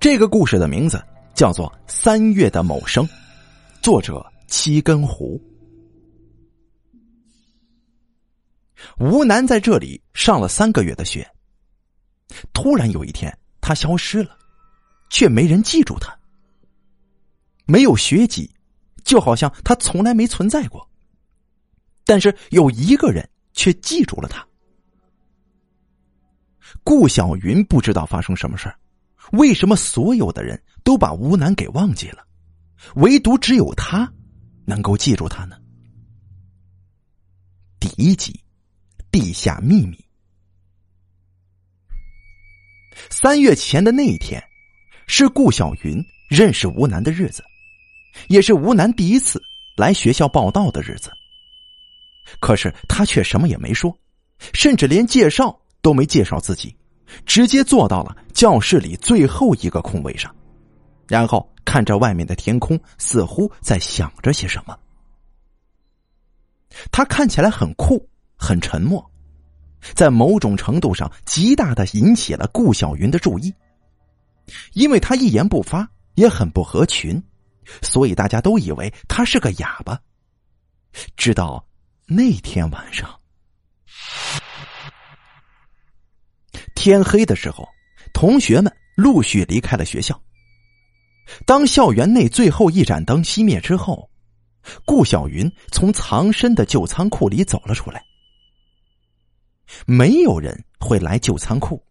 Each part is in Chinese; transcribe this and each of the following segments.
这个故事的名字叫做《三月的某生》，作者七根胡。吴楠在这里上了三个月的学，突然有一天他消失了，却没人记住他，没有学籍，就好像他从来没存在过。但是有一个人却记住了他，顾小云不知道发生什么事儿。为什么所有的人都把吴楠给忘记了，唯独只有他能够记住他呢？第一集，地下秘密。三月前的那一天，是顾小云认识吴楠的日子，也是吴楠第一次来学校报道的日子。可是他却什么也没说，甚至连介绍都没介绍自己。直接坐到了教室里最后一个空位上，然后看着外面的天空，似乎在想着些什么。他看起来很酷，很沉默，在某种程度上极大的引起了顾小云的注意。因为他一言不发，也很不合群，所以大家都以为他是个哑巴。直到那天晚上。天黑的时候，同学们陆续离开了学校。当校园内最后一盏灯熄灭之后，顾小云从藏身的旧仓库里走了出来。没有人会来旧仓库，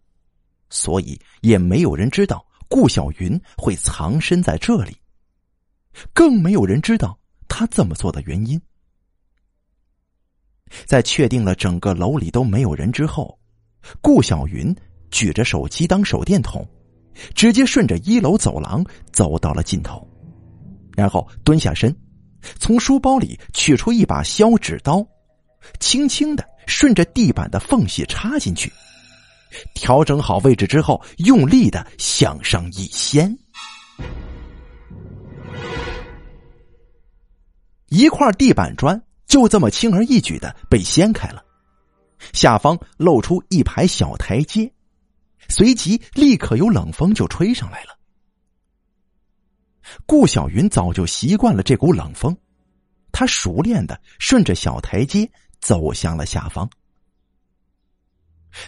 所以也没有人知道顾小云会藏身在这里，更没有人知道他这么做的原因。在确定了整个楼里都没有人之后。顾小云举着手机当手电筒，直接顺着一楼走廊走到了尽头，然后蹲下身，从书包里取出一把削纸刀，轻轻的顺着地板的缝隙插进去，调整好位置之后，用力的向上一掀，一块地板砖就这么轻而易举的被掀开了。下方露出一排小台阶，随即立刻有冷风就吹上来了。顾小云早就习惯了这股冷风，他熟练的顺着小台阶走向了下方。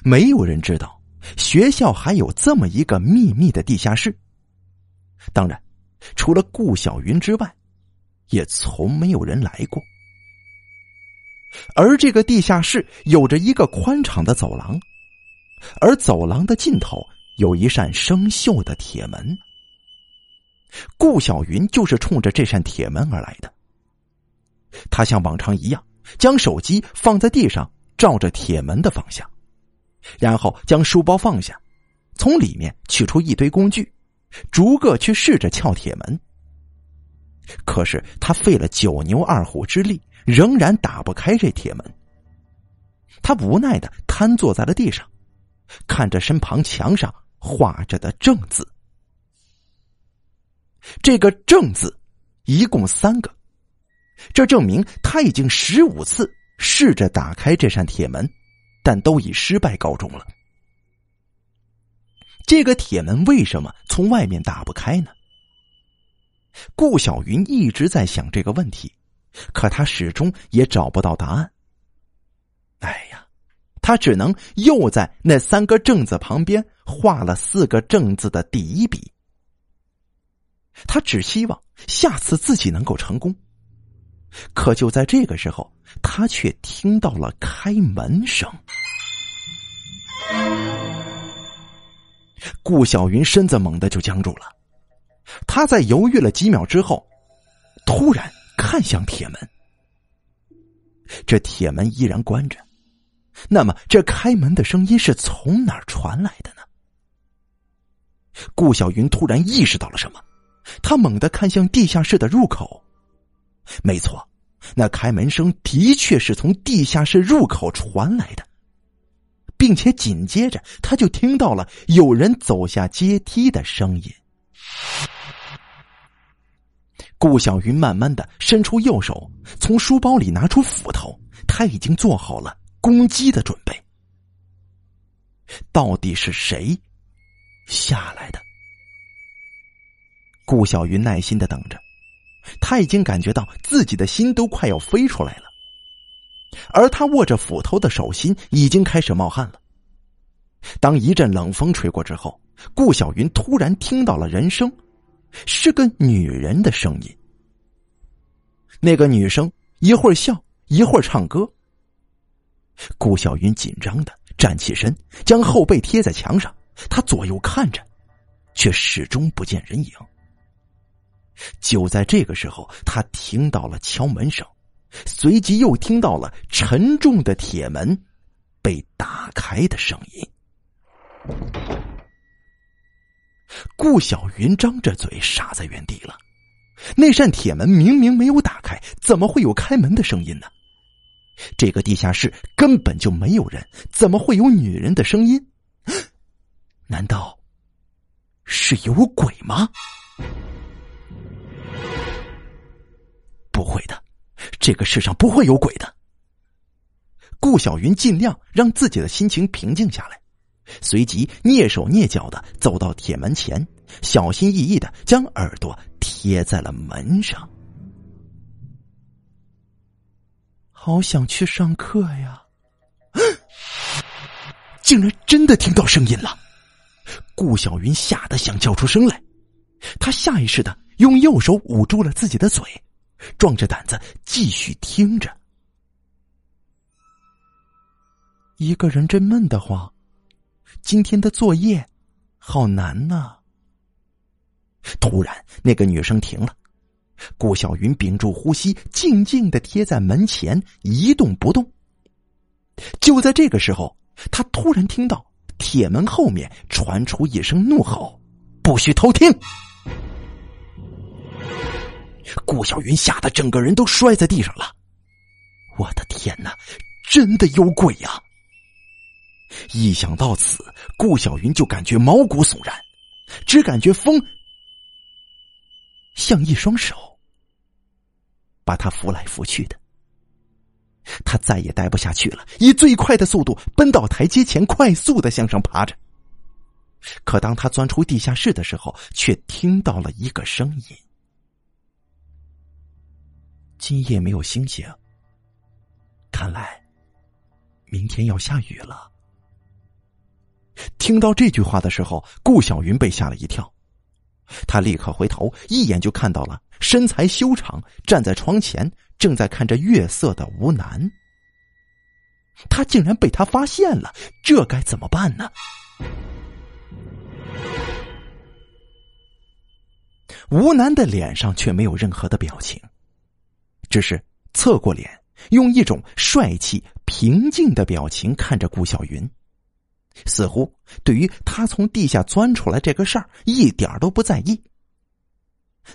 没有人知道学校还有这么一个秘密的地下室，当然，除了顾小云之外，也从没有人来过。而这个地下室有着一个宽敞的走廊，而走廊的尽头有一扇生锈的铁门。顾小云就是冲着这扇铁门而来的。他像往常一样，将手机放在地上，照着铁门的方向，然后将书包放下，从里面取出一堆工具，逐个去试着撬铁门。可是他费了九牛二虎之力。仍然打不开这铁门，他无奈的瘫坐在了地上，看着身旁墙上画着的“正”字。这个“正”字一共三个，这证明他已经十五次试着打开这扇铁门，但都以失败告终了。这个铁门为什么从外面打不开呢？顾小云一直在想这个问题。可他始终也找不到答案。哎呀，他只能又在那三个正字旁边画了四个正字的第一笔。他只希望下次自己能够成功。可就在这个时候，他却听到了开门声。顾小云身子猛地就僵住了，他在犹豫了几秒之后，突然。看向铁门，这铁门依然关着。那么，这开门的声音是从哪儿传来的呢？顾小云突然意识到了什么，他猛地看向地下室的入口。没错，那开门声的确是从地下室入口传来的，并且紧接着他就听到了有人走下阶梯的声音。顾小云慢慢的伸出右手，从书包里拿出斧头，他已经做好了攻击的准备。到底是谁下来的？顾小云耐心的等着，他已经感觉到自己的心都快要飞出来了，而他握着斧头的手心已经开始冒汗了。当一阵冷风吹过之后，顾小云突然听到了人声，是个女人的声音。那个女生一会儿笑，一会儿唱歌。顾小云紧张的站起身，将后背贴在墙上，她左右看着，却始终不见人影。就在这个时候，他听到了敲门声，随即又听到了沉重的铁门被打开的声音。顾小云张着嘴傻在原地了。那扇铁门明明没有打开，怎么会有开门的声音呢？这个地下室根本就没有人，怎么会有女人的声音？难道是有鬼吗？不会的，这个世上不会有鬼的。顾小云尽量让自己的心情平静下来。随即蹑手蹑脚的走到铁门前，小心翼翼的将耳朵贴在了门上。好想去上课呀！竟然真的听到声音了！顾小云吓得想叫出声来，他下意识的用右手捂住了自己的嘴，壮着胆子继续听着。一个人真闷得慌。今天的作业好难呐！突然，那个女生停了。顾小云屏住呼吸，静静的贴在门前一动不动。就在这个时候，他突然听到铁门后面传出一声怒吼：“不许偷听！”顾小云吓得整个人都摔在地上了。我的天哪，真的有鬼呀！一想到此，顾小云就感觉毛骨悚然，只感觉风像一双手把他扶来扶去的。他再也待不下去了，以最快的速度奔到台阶前，快速的向上爬着。可当他钻出地下室的时候，却听到了一个声音：“今夜没有星星，看来明天要下雨了。”听到这句话的时候，顾小云被吓了一跳，他立刻回头，一眼就看到了身材修长、站在窗前正在看着月色的吴楠。他竟然被他发现了，这该怎么办呢？吴楠的脸上却没有任何的表情，只是侧过脸，用一种帅气、平静的表情看着顾小云。似乎对于他从地下钻出来这个事儿一点儿都不在意。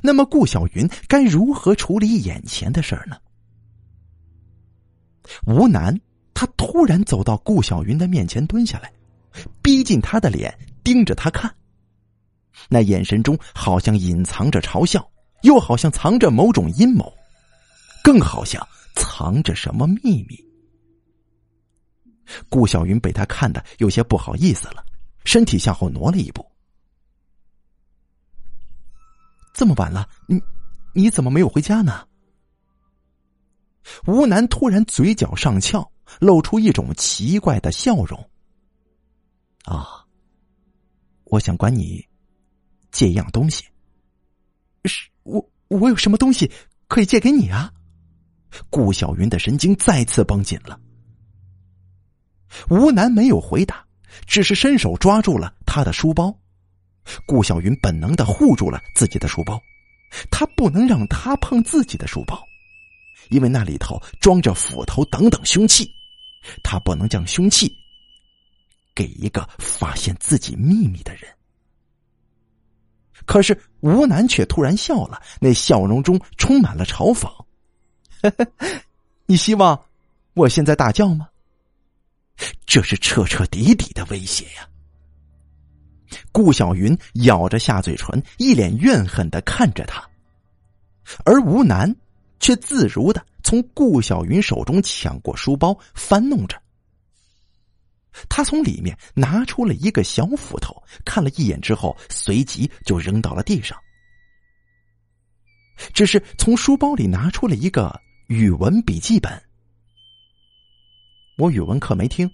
那么顾小云该如何处理眼前的事儿呢？吴楠他突然走到顾小云的面前，蹲下来，逼近他的脸，盯着他看。那眼神中好像隐藏着嘲笑，又好像藏着某种阴谋，更好像藏着什么秘密。顾小云被他看的有些不好意思了，身体向后挪了一步。这么晚了，你你怎么没有回家呢？吴楠突然嘴角上翘，露出一种奇怪的笑容。啊，我想管你借一样东西。是我我有什么东西可以借给你啊？顾小云的神经再次绷紧了。吴楠没有回答，只是伸手抓住了他的书包。顾小云本能的护住了自己的书包，他不能让他碰自己的书包，因为那里头装着斧头等等凶器，他不能将凶器给一个发现自己秘密的人。可是吴楠却突然笑了，那笑容中充满了嘲讽：“ 你希望我现在大叫吗？”这是彻彻底底的威胁呀！顾小云咬着下嘴唇，一脸怨恨的看着他，而吴楠却自如的从顾小云手中抢过书包，翻弄着。他从里面拿出了一个小斧头，看了一眼之后，随即就扔到了地上。只是从书包里拿出了一个语文笔记本。我语文课没听，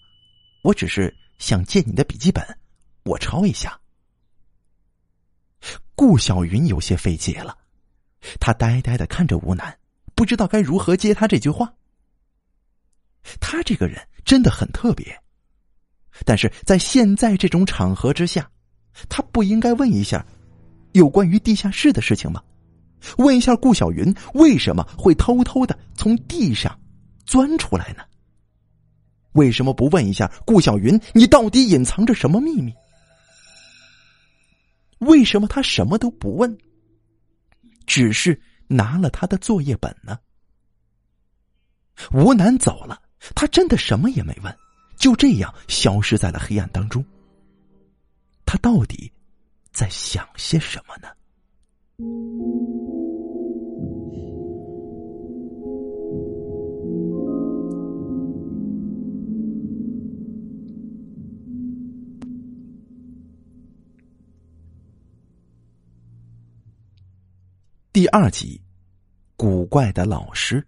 我只是想借你的笔记本，我抄一下。顾小云有些费解了，他呆呆的看着吴楠，不知道该如何接他这句话。他这个人真的很特别，但是在现在这种场合之下，他不应该问一下有关于地下室的事情吗？问一下顾小云为什么会偷偷的从地上钻出来呢？为什么不问一下顾小云，你到底隐藏着什么秘密？为什么他什么都不问，只是拿了他的作业本呢？吴楠走了，他真的什么也没问，就这样消失在了黑暗当中。他到底在想些什么呢？第二集，古怪的老师。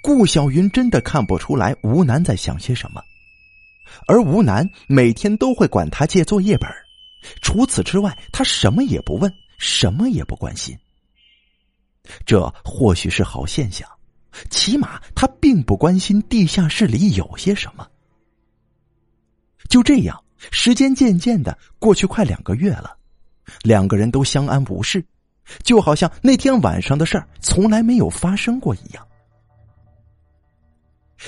顾小云真的看不出来吴楠在想些什么，而吴楠每天都会管他借作业本，除此之外，他什么也不问，什么也不关心。这或许是好现象，起码他并不关心地下室里有些什么。就这样，时间渐渐的过去，快两个月了。两个人都相安无事，就好像那天晚上的事儿从来没有发生过一样。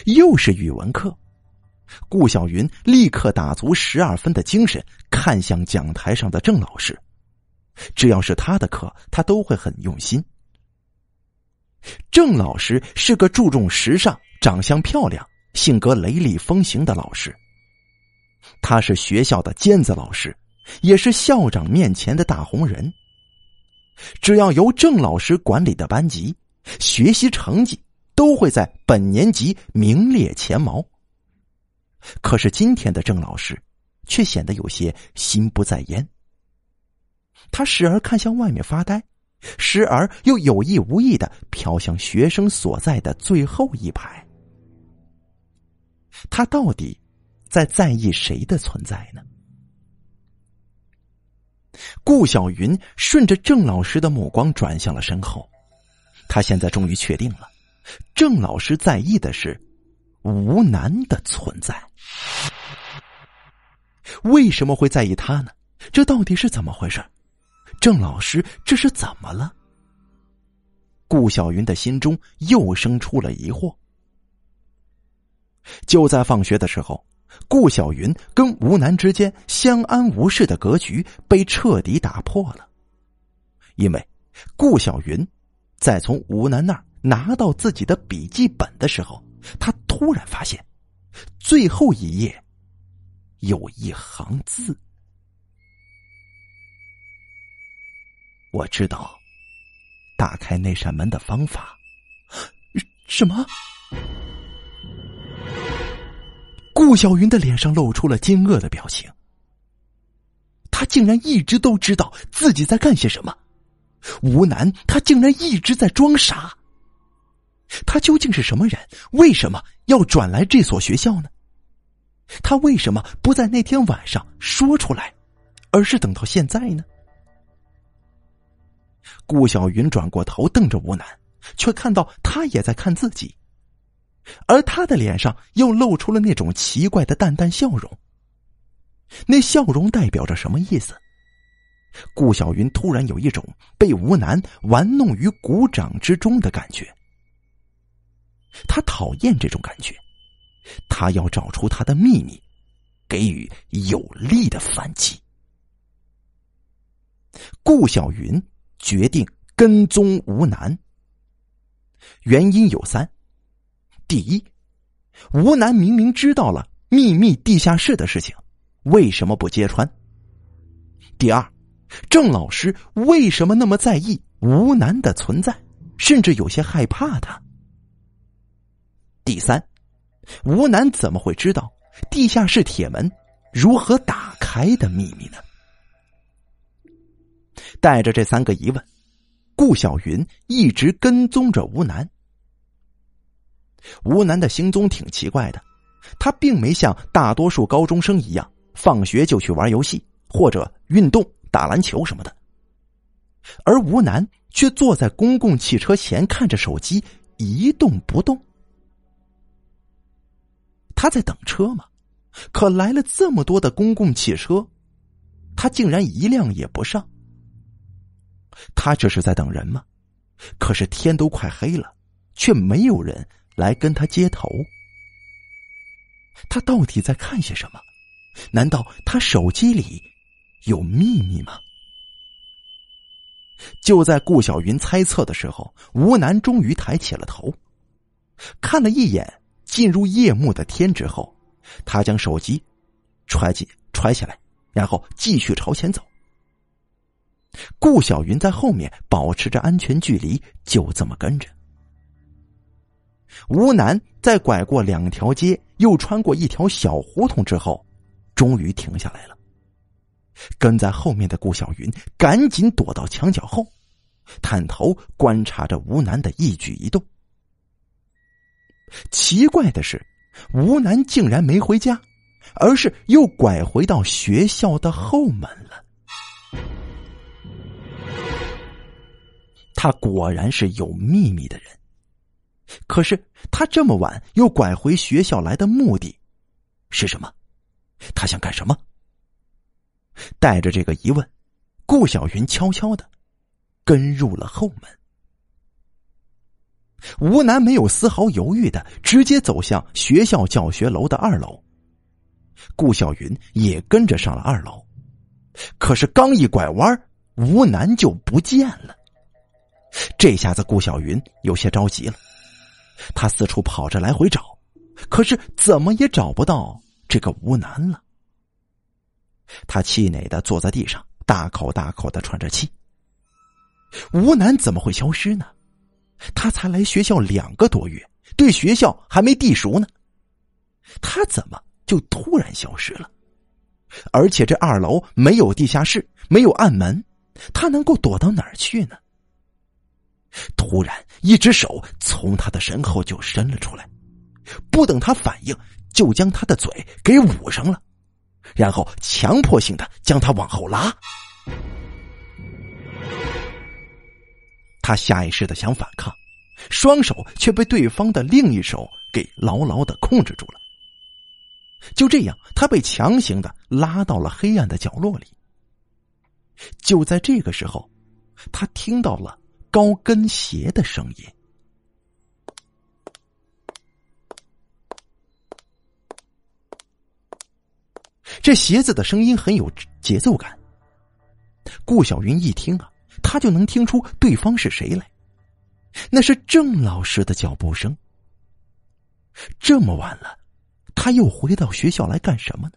又是语文课，顾小云立刻打足十二分的精神，看向讲台上的郑老师。只要是他的课，他都会很用心。郑老师是个注重时尚、长相漂亮、性格雷厉风行的老师，他是学校的尖子老师。也是校长面前的大红人。只要由郑老师管理的班级，学习成绩都会在本年级名列前茅。可是今天的郑老师却显得有些心不在焉。他时而看向外面发呆，时而又有意无意的瞟向学生所在的最后一排。他到底在在意谁的存在呢？顾小云顺着郑老师的目光转向了身后，他现在终于确定了，郑老师在意的是吴楠的存在。为什么会在意他呢？这到底是怎么回事？郑老师这是怎么了？顾小云的心中又生出了疑惑。就在放学的时候。顾小云跟吴楠之间相安无事的格局被彻底打破了，因为顾小云在从吴楠那儿拿到自己的笔记本的时候，他突然发现最后一页有一行字。我知道打开那扇门的方法。什么？顾小云的脸上露出了惊愕的表情。他竟然一直都知道自己在干些什么，吴楠他竟然一直在装傻。他究竟是什么人？为什么要转来这所学校呢？他为什么不在那天晚上说出来，而是等到现在呢？顾小云转过头瞪着吴楠，却看到他也在看自己。而他的脸上又露出了那种奇怪的淡淡笑容。那笑容代表着什么意思？顾小云突然有一种被吴楠玩弄于股掌之中的感觉。他讨厌这种感觉，他要找出他的秘密，给予有力的反击。顾小云决定跟踪吴楠，原因有三。第一，吴楠明明知道了秘密地下室的事情，为什么不揭穿？第二，郑老师为什么那么在意吴楠的存在，甚至有些害怕他？第三，吴楠怎么会知道地下室铁门如何打开的秘密呢？带着这三个疑问，顾小云一直跟踪着吴楠。吴楠的行踪挺奇怪的，他并没像大多数高中生一样，放学就去玩游戏或者运动、打篮球什么的，而吴楠却坐在公共汽车前看着手机，一动不动。他在等车吗？可来了这么多的公共汽车，他竟然一辆也不上。他这是在等人吗？可是天都快黑了，却没有人来跟他接头。他到底在看些什么？难道他手机里有秘密吗？就在顾小云猜测的时候，吴楠终于抬起了头，看了一眼进入夜幕的天之后。他将手机揣起揣起来，然后继续朝前走。顾小云在后面保持着安全距离，就这么跟着。吴楠在拐过两条街，又穿过一条小胡同之后，终于停下来了。跟在后面的顾小云赶紧躲到墙角后，探头观察着吴楠的一举一动。奇怪的是。吴楠竟然没回家，而是又拐回到学校的后门了。他果然是有秘密的人。可是他这么晚又拐回学校来的目的是什么？他想干什么？带着这个疑问，顾小云悄悄的跟入了后门。吴楠没有丝毫犹豫的直接走向学校教学楼的二楼，顾小云也跟着上了二楼。可是刚一拐弯，吴楠就不见了。这下子顾小云有些着急了，他四处跑着来回找，可是怎么也找不到这个吴楠了。他气馁的坐在地上，大口大口的喘着气。吴楠怎么会消失呢？他才来学校两个多月，对学校还没地熟呢。他怎么就突然消失了？而且这二楼没有地下室，没有暗门，他能够躲到哪儿去呢？突然，一只手从他的身后就伸了出来，不等他反应，就将他的嘴给捂上了，然后强迫性的将他往后拉。他下意识的想反抗，双手却被对方的另一手给牢牢的控制住了。就这样，他被强行的拉到了黑暗的角落里。就在这个时候，他听到了高跟鞋的声音。这鞋子的声音很有节奏感。顾小云一听啊。他就能听出对方是谁来，那是郑老师的脚步声。这么晚了，他又回到学校来干什么呢？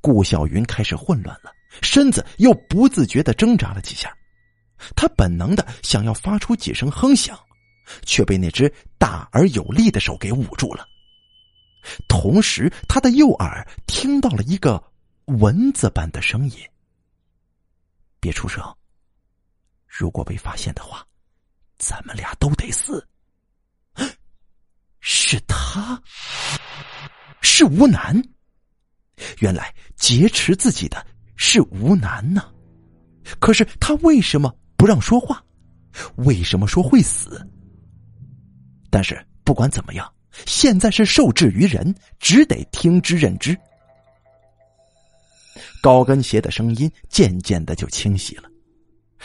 顾小云开始混乱了，身子又不自觉的挣扎了几下，他本能的想要发出几声哼响，却被那只大而有力的手给捂住了。同时，他的右耳听到了一个蚊子般的声音。别出声！如果被发现的话，咱们俩都得死。是他，是吴楠。原来劫持自己的是吴楠呢。可是他为什么不让说话？为什么说会死？但是不管怎么样，现在是受制于人，只得听之任之。高跟鞋的声音渐渐的就清晰了，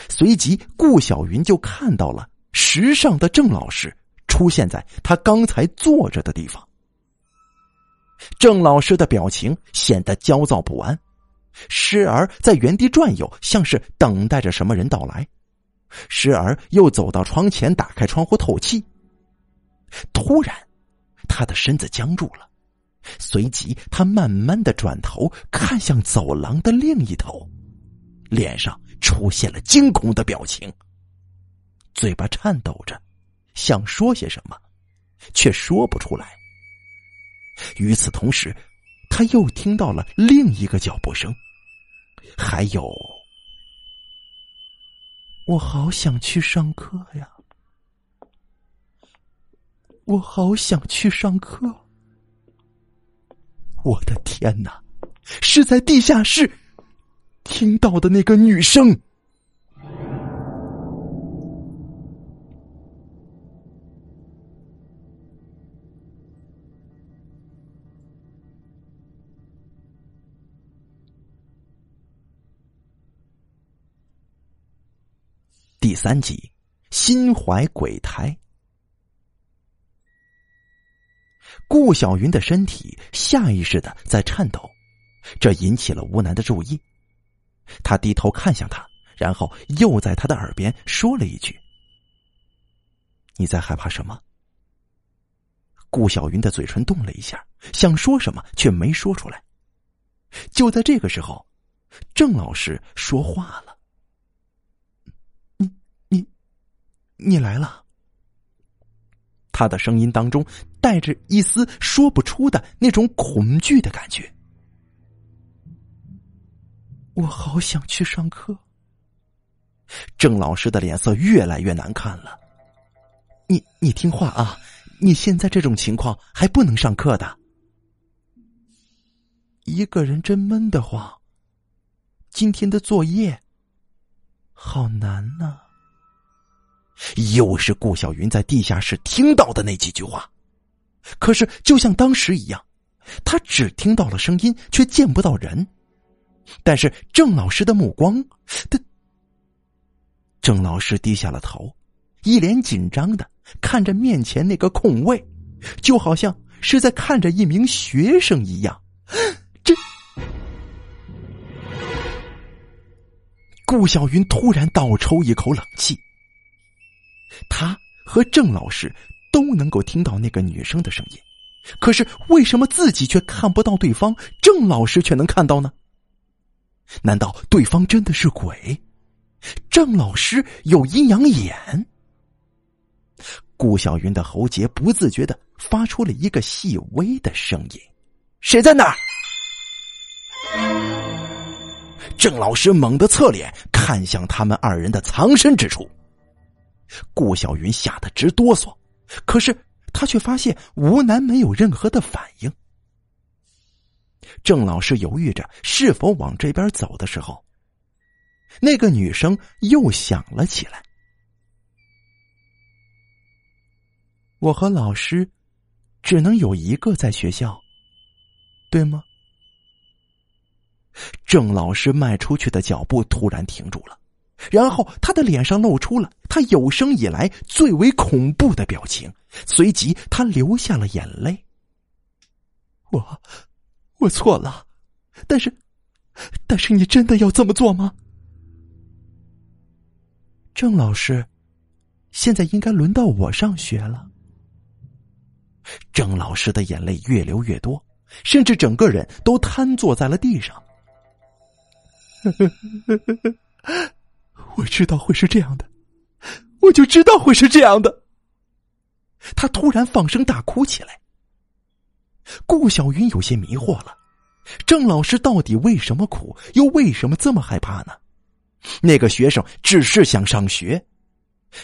随即顾小云就看到了时尚的郑老师出现在他刚才坐着的地方。郑老师的表情显得焦躁不安，时而在原地转悠，像是等待着什么人到来；时而又走到窗前，打开窗户透气。突然，他的身子僵住了。随即，他慢慢的转头看向走廊的另一头，脸上出现了惊恐的表情，嘴巴颤抖着，想说些什么，却说不出来。与此同时，他又听到了另一个脚步声，还有我好想去上课呀！我好想去上课。我的天哪，是在地下室听到的那个女声。三集，心怀鬼胎。顾小云的身体下意识的在颤抖，这引起了吴楠的注意。他低头看向他，然后又在他的耳边说了一句：“你在害怕什么？”顾小云的嘴唇动了一下，想说什么却没说出来。就在这个时候，郑老师说话了。你来了。他的声音当中带着一丝说不出的那种恐惧的感觉。我好想去上课。郑老师的脸色越来越难看了。你你听话啊！你现在这种情况还不能上课的。一个人真闷得慌。今天的作业好难呐。又是顾小云在地下室听到的那几句话，可是就像当时一样，他只听到了声音，却见不到人。但是郑老师的目光，他郑老师低下了头，一脸紧张的看着面前那个空位，就好像是在看着一名学生一样。这，顾小云突然倒抽一口冷气。他和郑老师都能够听到那个女生的声音，可是为什么自己却看不到对方？郑老师却能看到呢？难道对方真的是鬼？郑老师有阴阳眼？顾小云的喉结不自觉的发出了一个细微的声音：“谁在那儿？”郑老师猛地侧脸看向他们二人的藏身之处。顾小云吓得直哆嗦，可是他却发现吴楠没有任何的反应。郑老师犹豫着是否往这边走的时候，那个女生又响了起来：“我和老师只能有一个在学校，对吗？”郑老师迈出去的脚步突然停住了。然后他的脸上露出了他有生以来最为恐怖的表情，随即他流下了眼泪。我，我错了，但是，但是你真的要这么做吗？郑老师，现在应该轮到我上学了。郑老师的眼泪越流越多，甚至整个人都瘫坐在了地上。我知道会是这样的，我就知道会是这样的。他突然放声大哭起来。顾小云有些迷惑了，郑老师到底为什么哭，又为什么这么害怕呢？那个学生只是想上学，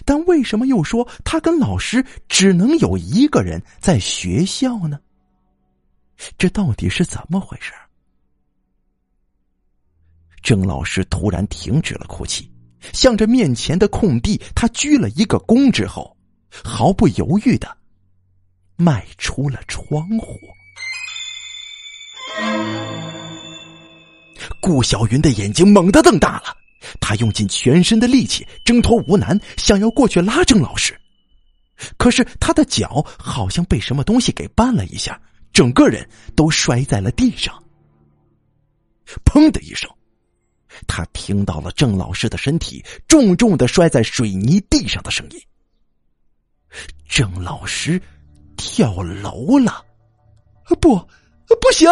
但为什么又说他跟老师只能有一个人在学校呢？这到底是怎么回事？郑老师突然停止了哭泣。向着面前的空地，他鞠了一个躬之后，毫不犹豫的迈出了窗户。顾小云的眼睛猛地瞪大了，他用尽全身的力气挣脱吴楠，想要过去拉郑老师，可是他的脚好像被什么东西给绊了一下，整个人都摔在了地上。砰的一声。他听到了郑老师的身体重重的摔在水泥地上的声音。郑老师跳楼了，不，不行！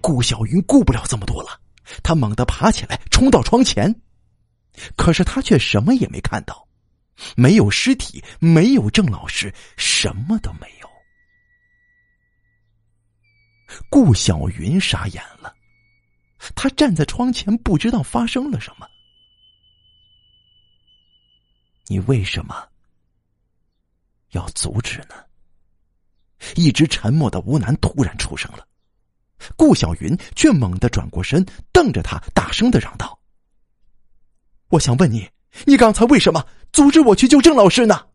顾小云顾不了这么多了，他猛地爬起来，冲到窗前，可是他却什么也没看到，没有尸体，没有郑老师，什么都没有。顾小云傻眼了。他站在窗前，不知道发生了什么。你为什么要阻止呢？一直沉默的吴楠突然出声了，顾小云却猛地转过身，瞪着他，大声的嚷道：“我想问你，你刚才为什么阻止我去救郑老师呢？”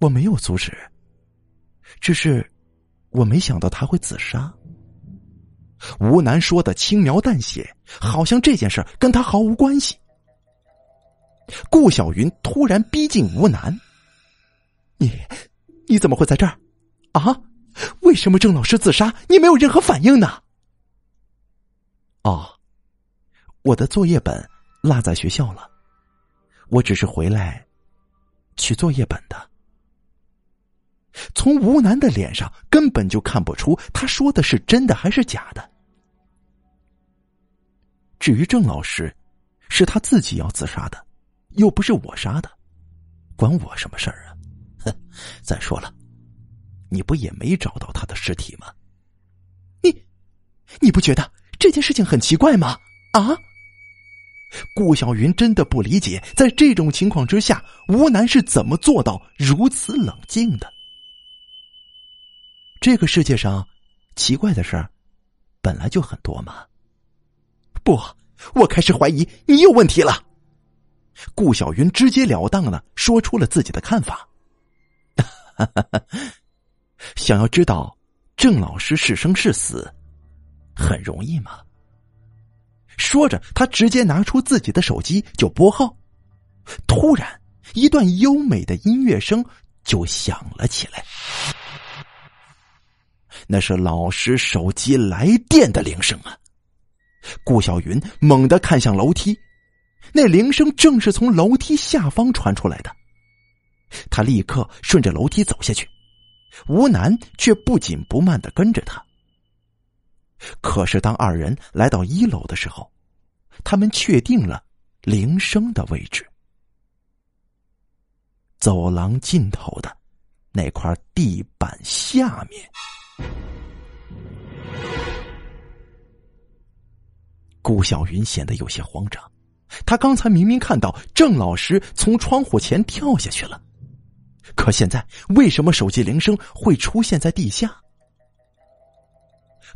我没有阻止，只是我没想到他会自杀。吴楠说的轻描淡写，好像这件事跟他毫无关系。顾小云突然逼近吴楠：“你，你怎么会在这儿？啊？为什么郑老师自杀？你没有任何反应呢？”“哦，我的作业本落在学校了，我只是回来取作业本的。”从吴楠的脸上根本就看不出他说的是真的还是假的。至于郑老师，是他自己要自杀的，又不是我杀的，关我什么事儿啊？哼！再说了，你不也没找到他的尸体吗？你，你不觉得这件事情很奇怪吗？啊？顾小云真的不理解，在这种情况之下，吴楠是怎么做到如此冷静的？这个世界上，奇怪的事儿本来就很多嘛。不，我开始怀疑你有问题了。顾小云直截了当的说出了自己的看法。想要知道郑老师是生是死，很容易吗？说着，他直接拿出自己的手机就拨号。突然，一段优美的音乐声就响了起来。那是老师手机来电的铃声啊！顾小云猛地看向楼梯，那铃声正是从楼梯下方传出来的。他立刻顺着楼梯走下去，吴楠却不紧不慢的跟着他。可是当二人来到一楼的时候，他们确定了铃声的位置：走廊尽头的那块地板下面。顾小云显得有些慌张，他刚才明明看到郑老师从窗户前跳下去了，可现在为什么手机铃声会出现在地下？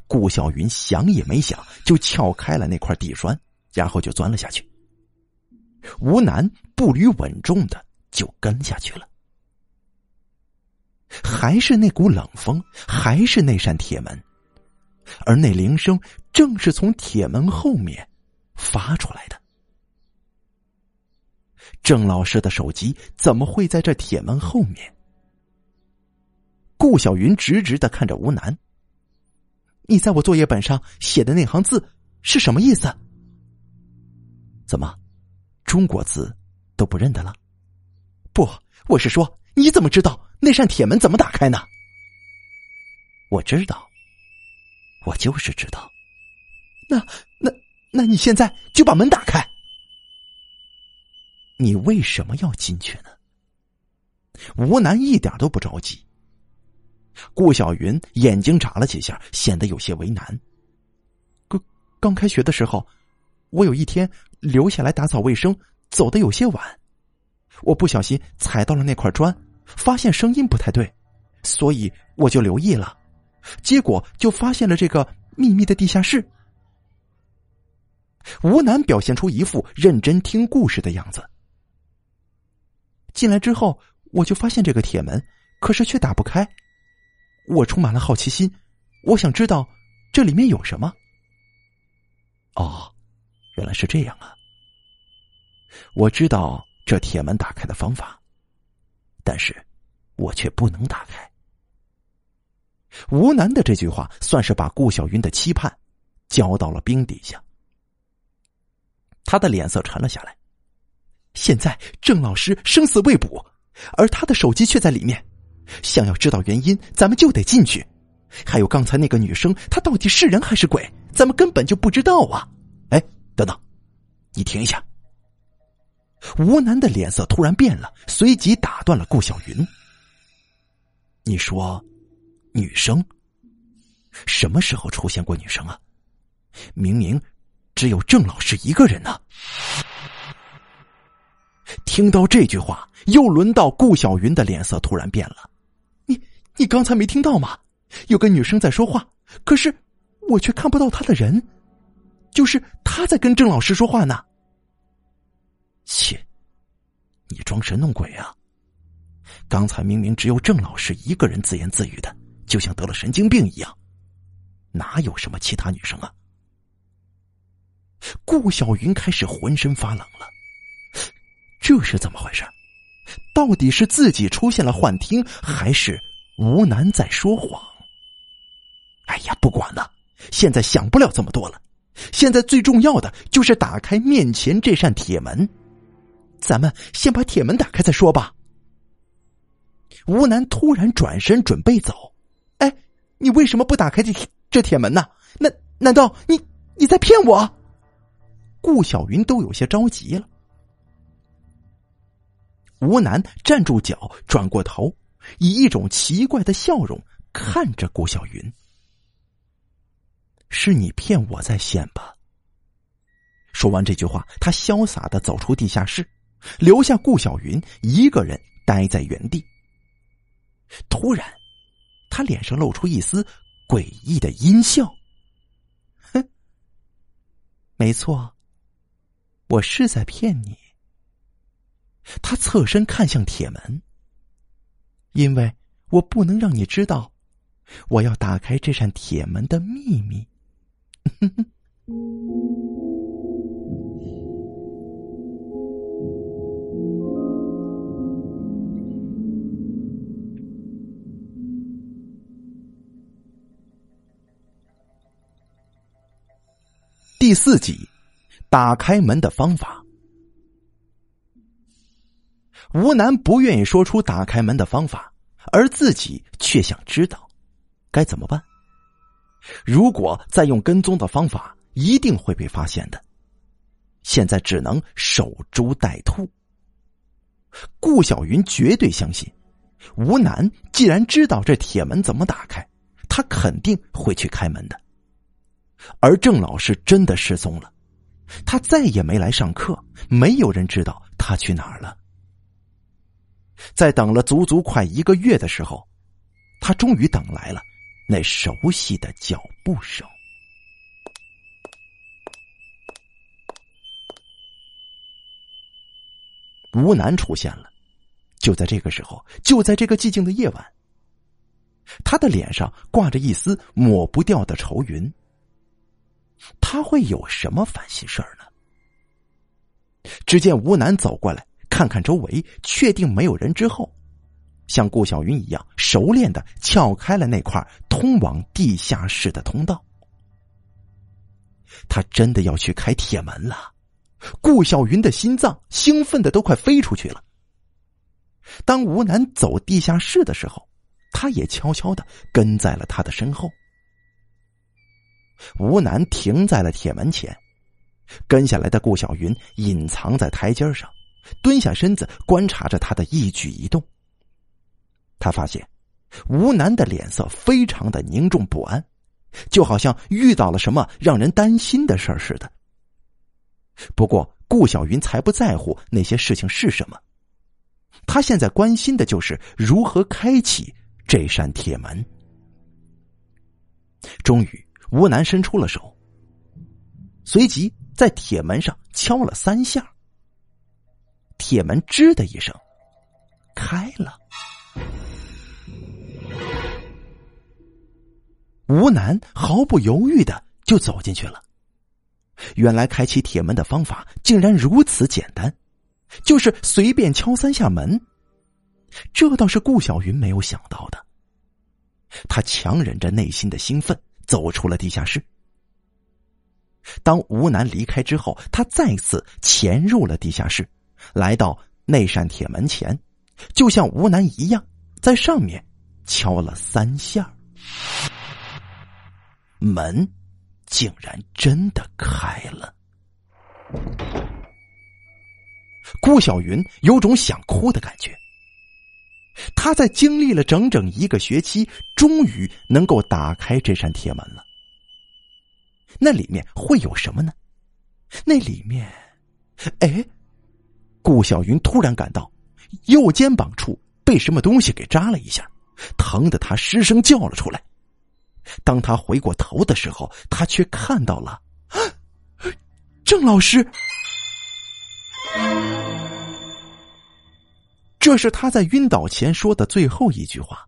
顾小云想也没想就撬开了那块地砖，然后就钻了下去。吴楠步履稳重的就跟下去了。还是那股冷风，还是那扇铁门，而那铃声正是从铁门后面发出来的。郑老师的手机怎么会在这铁门后面？顾小云直直的看着吴楠：“你在我作业本上写的那行字是什么意思？怎么，中国字都不认得了？不，我是说，你怎么知道？”那扇铁门怎么打开呢？我知道，我就是知道。那那那你现在就把门打开。你为什么要进去呢？吴楠一点都不着急。顾小云眼睛眨了几下，显得有些为难。刚刚开学的时候，我有一天留下来打扫卫生，走的有些晚，我不小心踩到了那块砖。发现声音不太对，所以我就留意了，结果就发现了这个秘密的地下室。吴楠表现出一副认真听故事的样子。进来之后，我就发现这个铁门，可是却打不开。我充满了好奇心，我想知道这里面有什么。哦，原来是这样啊！我知道这铁门打开的方法。但是，我却不能打开。吴楠的这句话算是把顾小云的期盼浇到了冰底下。他的脸色沉了下来。现在郑老师生死未卜，而他的手机却在里面。想要知道原因，咱们就得进去。还有刚才那个女生，她到底是人还是鬼？咱们根本就不知道啊！哎，等等，你停一下。吴楠的脸色突然变了，随即打断了顾小云：“你说，女生什么时候出现过女生啊？明明只有郑老师一个人呢。听到这句话，又轮到顾小云的脸色突然变了。你你刚才没听到吗？有个女生在说话，可是我却看不到她的人，就是她在跟郑老师说话呢。切，你装神弄鬼啊！刚才明明只有郑老师一个人自言自语的，就像得了神经病一样，哪有什么其他女生啊？顾小云开始浑身发冷了，这是怎么回事？到底是自己出现了幻听，还是吴楠在说谎？哎呀，不管了，现在想不了这么多了。现在最重要的就是打开面前这扇铁门。咱们先把铁门打开再说吧。吴楠突然转身准备走，你为什么不打开这这铁门呢？难难道你你在骗我？顾小云都有些着急了。吴楠站住脚，转过头，以一种奇怪的笑容看着顾小云：“是你骗我在先吧？”说完这句话，他潇洒的走出地下室，留下顾小云一个人待在原地。突然，他脸上露出一丝诡异的阴笑：“哼，没错，我是在骗你。”他侧身看向铁门，因为我不能让你知道，我要打开这扇铁门的秘密。哼哼第四集，打开门的方法。吴楠不愿意说出打开门的方法，而自己却想知道该怎么办。如果再用跟踪的方法，一定会被发现的。现在只能守株待兔。顾小云绝对相信，吴楠既然知道这铁门怎么打开，他肯定会去开门的。而郑老师真的失踪了，他再也没来上课，没有人知道他去哪儿了。在等了足足快一个月的时候，他终于等来了那熟悉的脚步声。吴楠出现了，就在这个时候，就在这个寂静的夜晚，他的脸上挂着一丝抹不掉的愁云。他会有什么烦心事儿呢？只见吴楠走过来。看看周围，确定没有人之后，像顾小云一样熟练的撬开了那块通往地下室的通道。他真的要去开铁门了，顾小云的心脏兴奋的都快飞出去了。当吴楠走地下室的时候，他也悄悄的跟在了他的身后。吴楠停在了铁门前，跟下来的顾小云隐藏在台阶上。蹲下身子，观察着他的一举一动。他发现，吴楠的脸色非常的凝重不安，就好像遇到了什么让人担心的事儿似的。不过，顾小云才不在乎那些事情是什么，他现在关心的就是如何开启这扇铁门。终于，吴楠伸出了手，随即在铁门上敲了三下。铁门吱的一声开了，吴楠毫不犹豫的就走进去了。原来开启铁门的方法竟然如此简单，就是随便敲三下门。这倒是顾小云没有想到的。他强忍着内心的兴奋，走出了地下室。当吴楠离开之后，他再次潜入了地下室。来到那扇铁门前，就像吴楠一样，在上面敲了三下，门竟然真的开了。顾小云有种想哭的感觉。他在经历了整整一个学期，终于能够打开这扇铁门了。那里面会有什么呢？那里面，哎，顾小云突然感到右肩膀处被什么东西给扎了一下，疼得他失声叫了出来。当他回过头的时候，他却看到了啊郑老师。这是他在晕倒前说的最后一句话。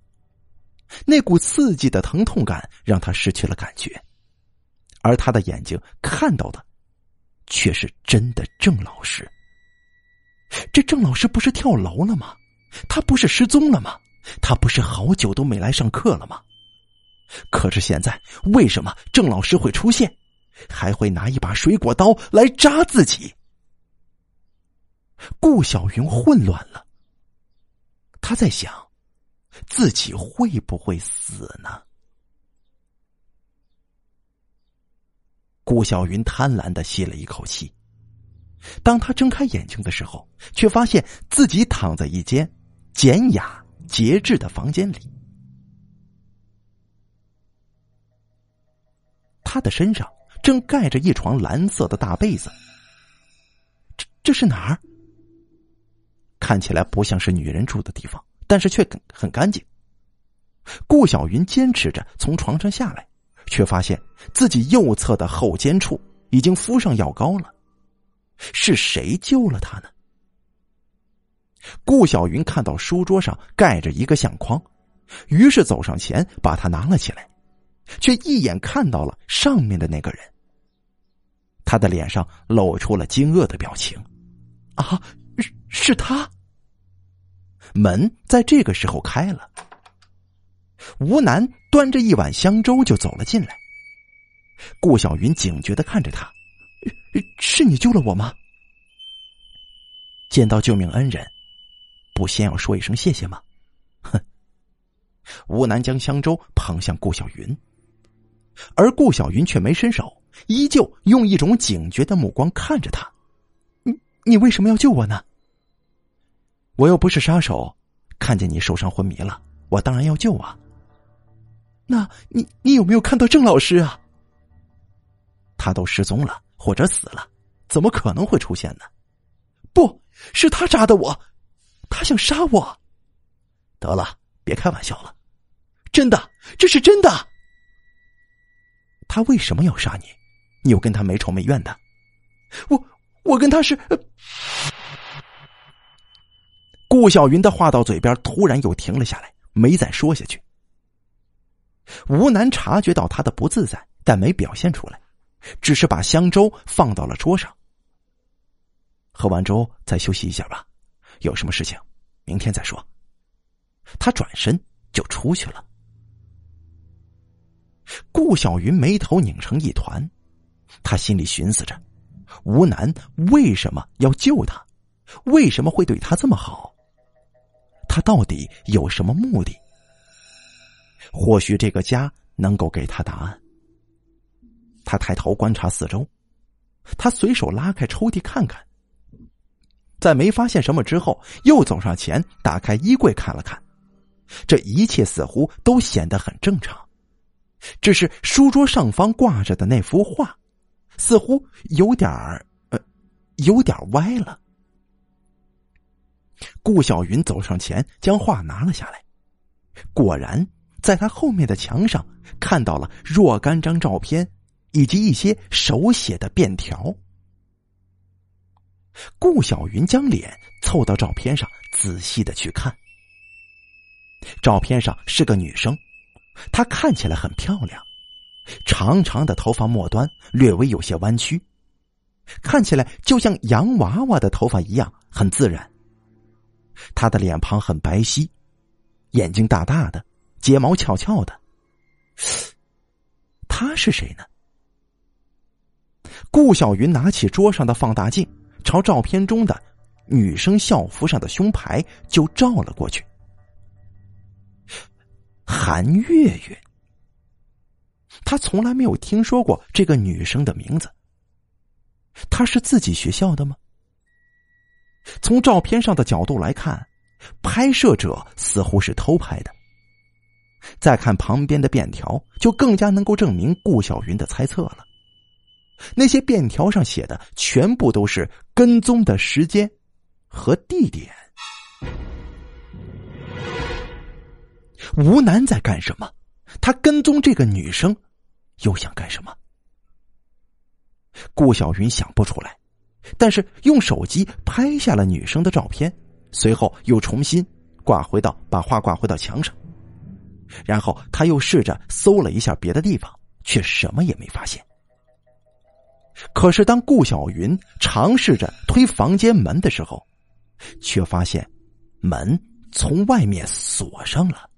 那股刺激的疼痛感让他失去了感觉，而他的眼睛看到的，却是真的郑老师。这郑老师不是跳楼了吗？他不是失踪了吗？他不是好久都没来上课了吗？可是现在，为什么郑老师会出现，还会拿一把水果刀来扎自己？顾小云混乱了，他在想，自己会不会死呢？顾小云贪婪的吸了一口气，当他睁开眼睛的时候，却发现自己躺在一间简雅节制的房间里。他的身上正盖着一床蓝色的大被子，这这是哪儿？看起来不像是女人住的地方，但是却很很干净。顾小云坚持着从床上下来，却发现自己右侧的后肩处已经敷上药膏了。是谁救了他呢？顾小云看到书桌上盖着一个相框，于是走上前把它拿了起来。却一眼看到了上面的那个人，他的脸上露出了惊愕的表情。啊，是是他。门在这个时候开了，吴楠端着一碗香粥就走了进来。顾小云警觉的看着他：“是你救了我吗？”见到救命恩人，不先要说一声谢谢吗？哼！吴楠将香粥捧向顾小云。而顾小云却没伸手，依旧用一种警觉的目光看着他。你你为什么要救我呢？我又不是杀手，看见你受伤昏迷了，我当然要救啊。那你你有没有看到郑老师啊？他都失踪了或者死了，怎么可能会出现呢？不是他扎的我，他想杀我。得了，别开玩笑了，真的，这是真的。他为什么要杀你？你又跟他没仇没怨的。我我跟他是……顾小云的话到嘴边，突然又停了下来，没再说下去。吴楠察觉到他的不自在，但没表现出来，只是把香粥放到了桌上。喝完粥再休息一下吧，有什么事情明天再说。他转身就出去了。顾小云眉头拧成一团，他心里寻思着：吴楠为什么要救他？为什么会对他这么好？他到底有什么目的？或许这个家能够给他答案。他抬头观察四周，他随手拉开抽屉看看，在没发现什么之后，又走上前打开衣柜看了看，这一切似乎都显得很正常。只是书桌上方挂着的那幅画，似乎有点儿，呃，有点歪了。顾小云走上前，将画拿了下来，果然在他后面的墙上看到了若干张照片，以及一些手写的便条。顾小云将脸凑到照片上，仔细的去看。照片上是个女生。她看起来很漂亮，长长的头发末端略微有些弯曲，看起来就像洋娃娃的头发一样很自然。她的脸庞很白皙，眼睛大大的，睫毛翘翘的。他是谁呢？顾小云拿起桌上的放大镜，朝照片中的女生校服上的胸牌就照了过去。韩月月，他从来没有听说过这个女生的名字。她是自己学校的吗？从照片上的角度来看，拍摄者似乎是偷拍的。再看旁边的便条，就更加能够证明顾小云的猜测了。那些便条上写的全部都是跟踪的时间和地点。吴楠在干什么？他跟踪这个女生，又想干什么？顾小云想不出来，但是用手机拍下了女生的照片，随后又重新挂回到把画挂回到墙上，然后他又试着搜了一下别的地方，却什么也没发现。可是当顾小云尝试着推房间门的时候，却发现门从外面锁上了。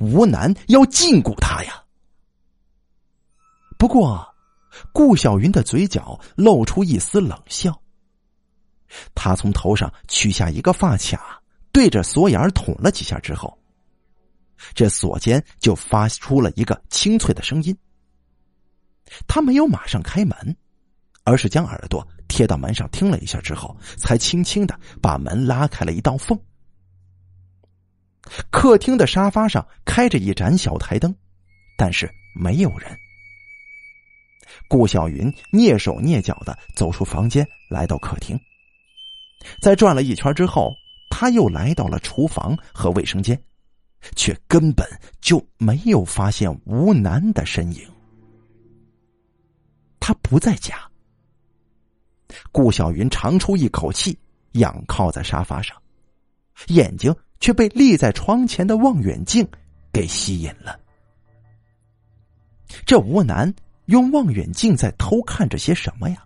吴楠要禁锢他呀！不过，顾小云的嘴角露出一丝冷笑。他从头上取下一个发卡，对着锁眼捅了几下之后，这锁尖就发出了一个清脆的声音。他没有马上开门，而是将耳朵贴到门上听了一下之后，才轻轻的把门拉开了一道缝。客厅的沙发上开着一盏小台灯，但是没有人。顾小云蹑手蹑脚的走出房间，来到客厅。在转了一圈之后，他又来到了厨房和卫生间，却根本就没有发现吴楠的身影。他不在家。顾小云长出一口气，仰靠在沙发上，眼睛。却被立在窗前的望远镜给吸引了。这吴楠用望远镜在偷看着些什么呀？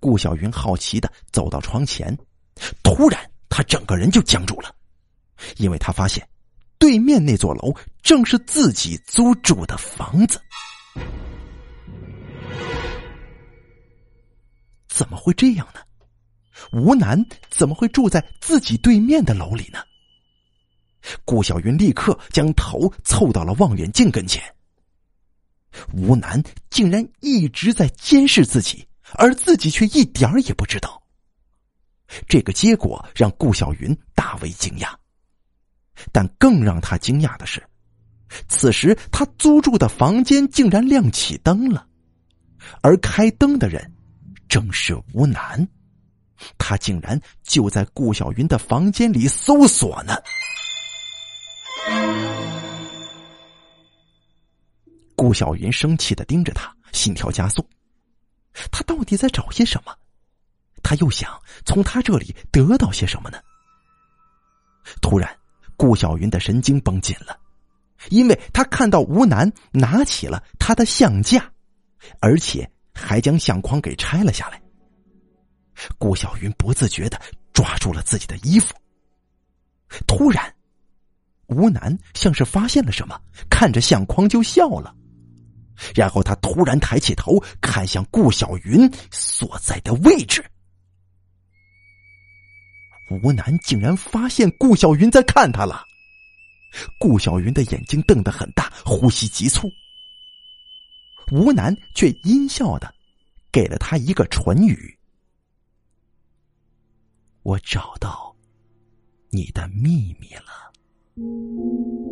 顾小云好奇的走到窗前，突然他整个人就僵住了，因为他发现对面那座楼正是自己租住的房子。怎么会这样呢？吴楠怎么会住在自己对面的楼里呢？顾小云立刻将头凑到了望远镜跟前。吴楠竟然一直在监视自己，而自己却一点也不知道。这个结果让顾小云大为惊讶，但更让他惊讶的是，此时他租住的房间竟然亮起灯了，而开灯的人正是吴楠。他竟然就在顾小云的房间里搜索呢！顾小云生气的盯着他，心跳加速。他到底在找些什么？他又想从他这里得到些什么呢？突然，顾小云的神经绷紧了，因为他看到吴楠拿起了他的相架，而且还将相框给拆了下来。顾小云不自觉的抓住了自己的衣服。突然，吴楠像是发现了什么，看着相框就笑了。然后他突然抬起头，看向顾小云所在的位置。吴楠竟然发现顾小云在看他了。顾小云的眼睛瞪得很大，呼吸急促。吴楠却阴笑的给了他一个唇语。我找到你的秘密了。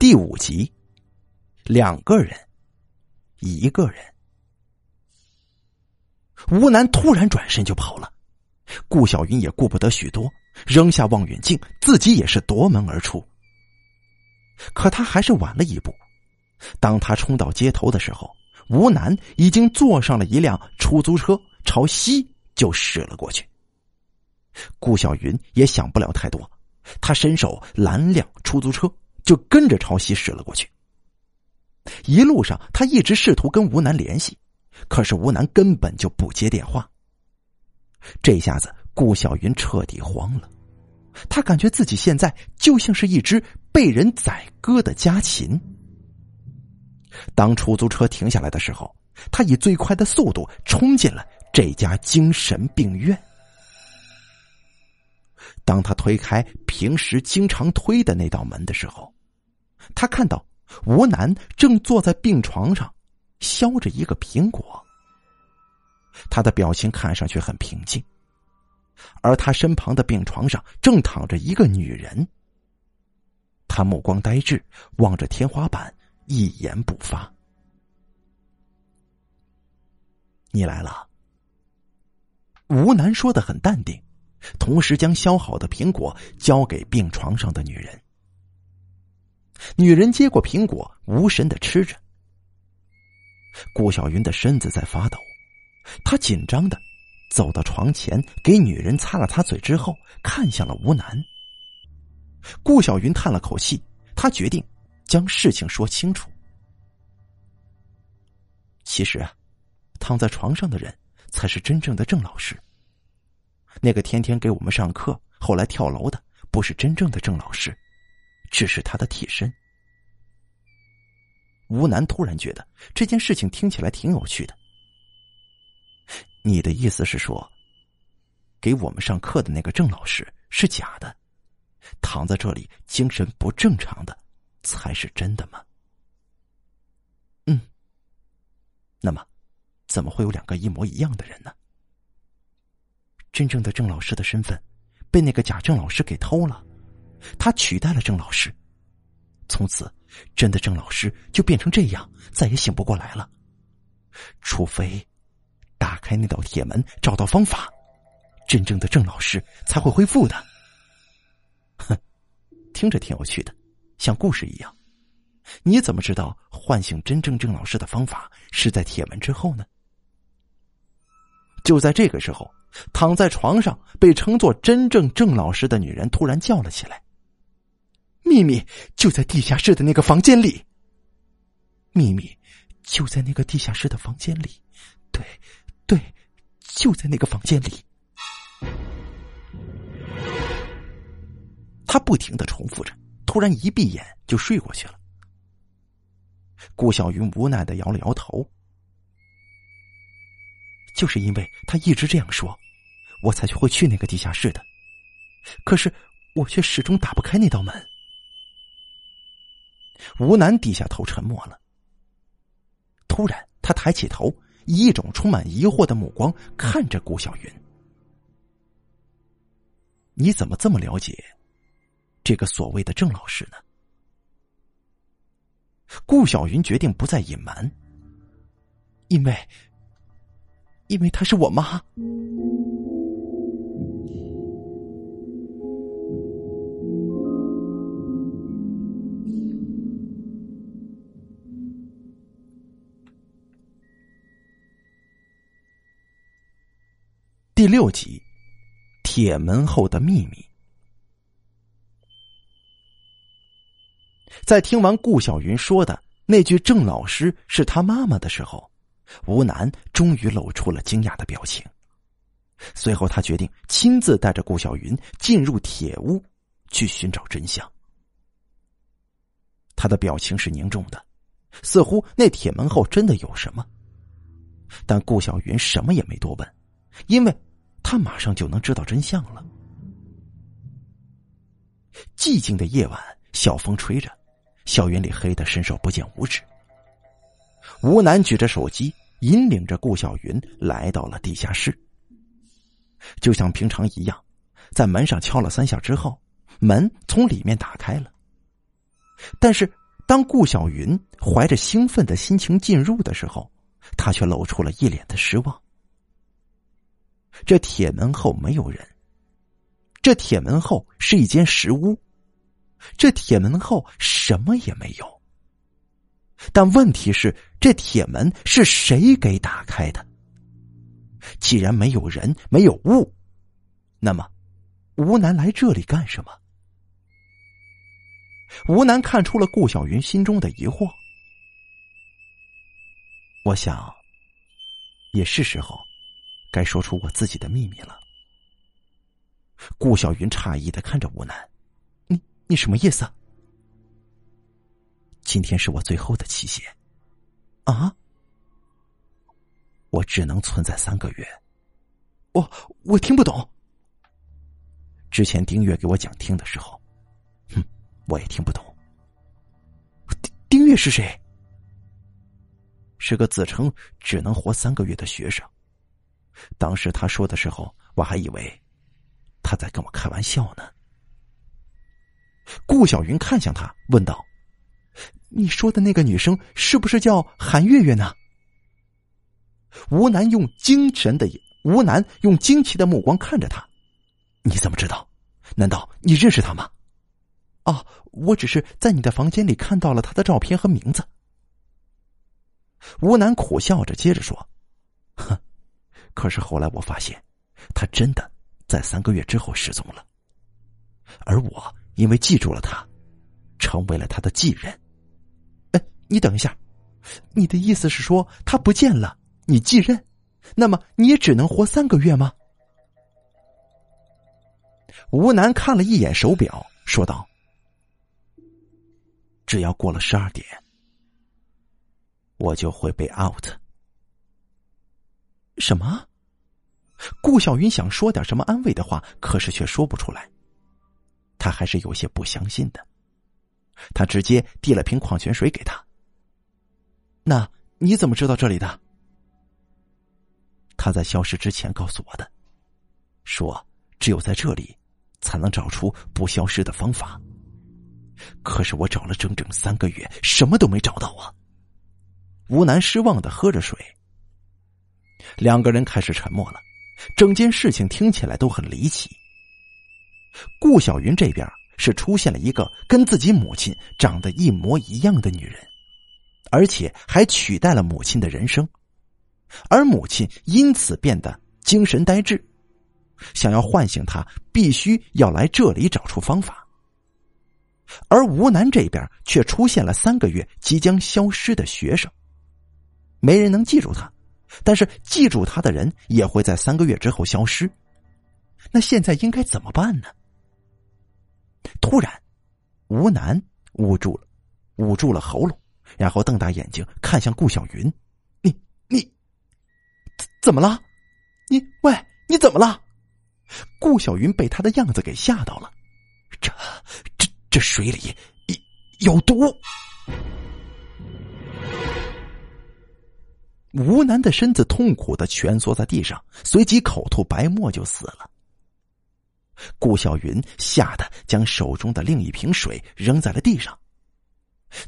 第五集，两个人，一个人。吴楠突然转身就跑了，顾小云也顾不得许多。扔下望远镜，自己也是夺门而出。可他还是晚了一步。当他冲到街头的时候，吴楠已经坐上了一辆出租车，朝西就驶了过去。顾小云也想不了太多，他伸手拦辆出租车，就跟着朝西驶了过去。一路上，他一直试图跟吴楠联系，可是吴楠根本就不接电话。这下子。顾小云彻底慌了，他感觉自己现在就像是一只被人宰割的家禽。当出租车停下来的时候，他以最快的速度冲进了这家精神病院。当他推开平时经常推的那道门的时候，他看到吴楠正坐在病床上，削着一个苹果。他的表情看上去很平静，而他身旁的病床上正躺着一个女人。他目光呆滞，望着天花板，一言不发。你来了。吴楠说的很淡定，同时将削好的苹果交给病床上的女人。女人接过苹果，无神的吃着。顾小云的身子在发抖，她紧张的走到床前，给女人擦了擦嘴之后，看向了吴楠。顾小云叹了口气，他决定将事情说清楚。其实啊，躺在床上的人才是真正的郑老师。那个天天给我们上课，后来跳楼的，不是真正的郑老师，只是他的替身。吴楠突然觉得这件事情听起来挺有趣的。你的意思是说，给我们上课的那个郑老师是假的，躺在这里精神不正常的才是真的吗？嗯。那么，怎么会有两个一模一样的人呢？真正的郑老师的身份被那个假郑老师给偷了，他取代了郑老师，从此。真的郑老师就变成这样，再也醒不过来了。除非打开那道铁门，找到方法，真正的郑老师才会恢复的。哼，听着挺有趣的，像故事一样。你怎么知道唤醒真正郑老师的方法是在铁门之后呢？就在这个时候，躺在床上被称作真正郑老师的女人突然叫了起来。秘密就在地下室的那个房间里。秘密就在那个地下室的房间里，对，对，就在那个房间里。他不停的重复着，突然一闭眼就睡过去了。顾小云无奈的摇了摇头，就是因为他一直这样说，我才去会去那个地下室的，可是我却始终打不开那道门。吴楠低下头，沉默了。突然，他抬起头，以一种充满疑惑的目光看着顾小云：“你怎么这么了解这个所谓的郑老师呢？”顾小云决定不再隐瞒，因为，因为她是我妈。第六集，铁门后的秘密。在听完顾小云说的那句“郑老师是他妈妈”的时候，吴楠终于露出了惊讶的表情。随后，他决定亲自带着顾小云进入铁屋，去寻找真相。他的表情是凝重的，似乎那铁门后真的有什么。但顾小云什么也没多问，因为。他马上就能知道真相了。寂静的夜晚，小风吹着，校园里黑的伸手不见五指。吴楠举着手机，引领着顾小云来到了地下室。就像平常一样，在门上敲了三下之后，门从里面打开了。但是，当顾小云怀着兴奋的心情进入的时候，他却露出了一脸的失望。这铁门后没有人，这铁门后是一间石屋，这铁门后什么也没有。但问题是，这铁门是谁给打开的？既然没有人，没有物，那么吴楠来这里干什么？吴楠看出了顾小云心中的疑惑，我想，也是时候。该说出我自己的秘密了。顾小云诧异的看着吴楠：“你你什么意思？今天是我最后的期限啊！我只能存在三个月。我我听不懂。之前丁月给我讲听的时候，哼，我也听不懂。丁丁月是谁？是个自称只能活三个月的学生。”当时他说的时候，我还以为他在跟我开玩笑呢。顾小云看向他，问道：“你说的那个女生是不是叫韩月月呢？”吴楠用精神的吴楠用惊奇的目光看着他：“你怎么知道？难道你认识她吗？”“哦，我只是在你的房间里看到了她的照片和名字。”吴楠苦笑着接着说：“哼，可是后来我发现，她真的在三个月之后失踪了，而我……”因为记住了他，成为了他的继任。你等一下，你的意思是说他不见了，你继任，那么你也只能活三个月吗？吴楠看了一眼手表，说道：“只要过了十二点，我就会被 out。”什么？顾小云想说点什么安慰的话，可是却说不出来。他还是有些不相信的，他直接递了瓶矿泉水给他。那你怎么知道这里的？他在消失之前告诉我的，说只有在这里才能找出不消失的方法。可是我找了整整三个月，什么都没找到啊！吴楠失望的喝着水。两个人开始沉默了，整件事情听起来都很离奇。顾小云这边是出现了一个跟自己母亲长得一模一样的女人，而且还取代了母亲的人生，而母亲因此变得精神呆滞，想要唤醒他，必须要来这里找出方法。而吴楠这边却出现了三个月即将消失的学生，没人能记住他，但是记住他的人也会在三个月之后消失。那现在应该怎么办呢？突然，吴楠捂住了，捂住了喉咙，然后瞪大眼睛看向顾小云：“你你怎么了？你喂，你怎么了？”顾小云被他的样子给吓到了，这这这水里有毒！吴楠的身子痛苦的蜷缩在地上，随即口吐白沫就死了。顾小云吓得将手中的另一瓶水扔在了地上。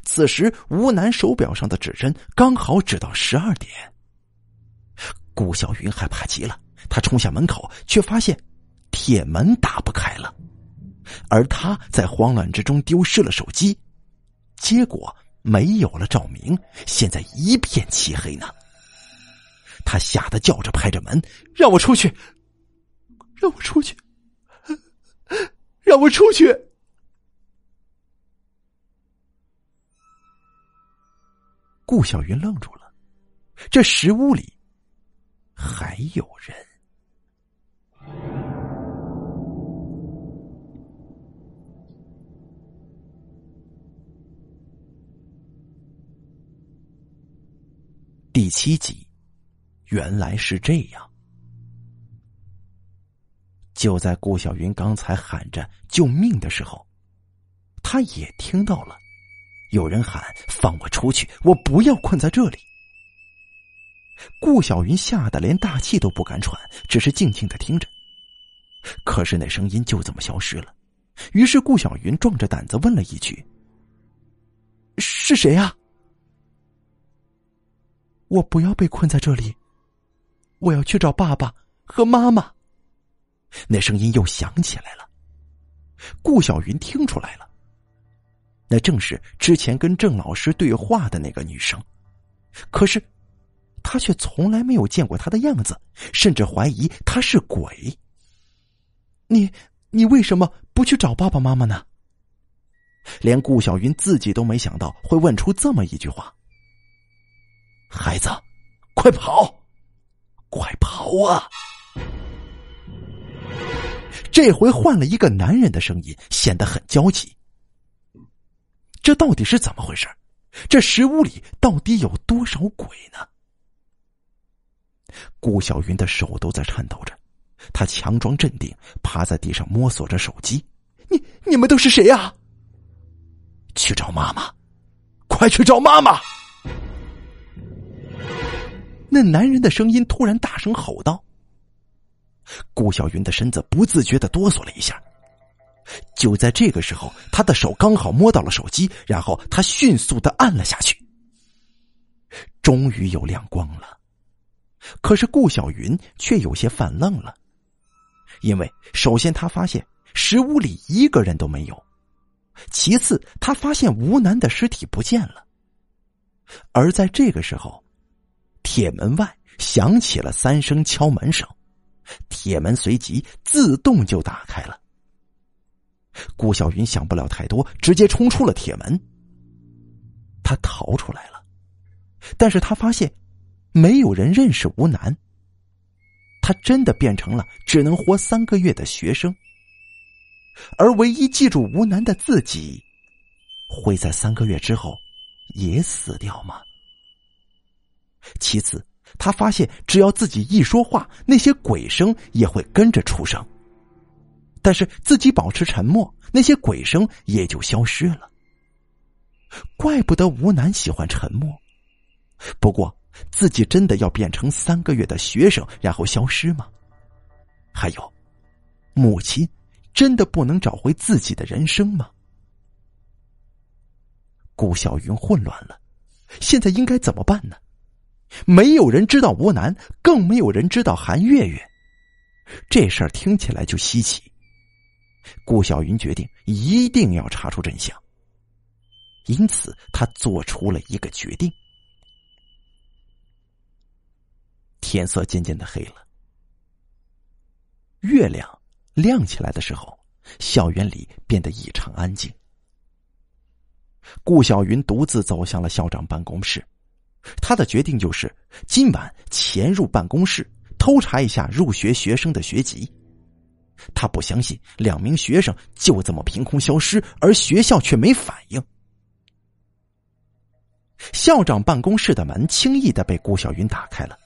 此时，吴楠手表上的指针刚好指到十二点。顾小云害怕极了，他冲向门口，却发现铁门打不开了，而他在慌乱之中丢失了手机，结果没有了照明，现在一片漆黑呢。他吓得叫着，拍着门：“让我出去，让我出去！”让我出去！顾小云愣住了，这石屋里还有人。第七集，原来是这样。就在顾小云刚才喊着救命的时候，他也听到了有人喊：“放我出去！我不要困在这里。”顾小云吓得连大气都不敢喘，只是静静的听着。可是那声音就这么消失了。于是顾小云壮着胆子问了一句：“是谁啊？”我不要被困在这里，我要去找爸爸和妈妈。那声音又响起来了。顾小云听出来了，那正是之前跟郑老师对话的那个女生。可是，他却从来没有见过她的样子，甚至怀疑她是鬼。你，你为什么不去找爸爸妈妈呢？连顾小云自己都没想到会问出这么一句话。孩子，快跑，快跑啊！这回换了一个男人的声音，显得很焦急。这到底是怎么回事？这石屋里到底有多少鬼呢？顾小云的手都在颤抖着，他强装镇定，趴在地上摸索着手机。你你们都是谁呀？去找妈妈，快去找妈妈！那男人的声音突然大声吼道：“顾小云的身子不自觉的哆嗦了一下。就在这个时候，他的手刚好摸到了手机，然后他迅速的按了下去。终于有亮光了，可是顾小云却有些犯愣了，因为首先他发现石屋里一个人都没有，其次他发现吴楠的尸体不见了，而在这个时候，铁门外响起了三声敲门声，铁门随即自动就打开了。顾小云想不了太多，直接冲出了铁门。他逃出来了，但是他发现没有人认识吴楠。他真的变成了只能活三个月的学生，而唯一记住吴楠的自己，会在三个月之后也死掉吗？其次，他发现只要自己一说话，那些鬼声也会跟着出声。但是自己保持沉默，那些鬼声也就消失了。怪不得吴楠喜欢沉默。不过，自己真的要变成三个月的学生，然后消失吗？还有，母亲真的不能找回自己的人生吗？顾小云混乱了，现在应该怎么办呢？没有人知道吴楠，更没有人知道韩月月，这事儿听起来就稀奇。顾小云决定一定要查出真相，因此他做出了一个决定。天色渐渐的黑了，月亮亮起来的时候，校园里变得异常安静。顾小云独自走向了校长办公室，他的决定就是今晚潜入办公室，偷查一下入学学生的学籍。他不相信两名学生就这么凭空消失，而学校却没反应。校长办公室的门轻易的被顾小云打开了，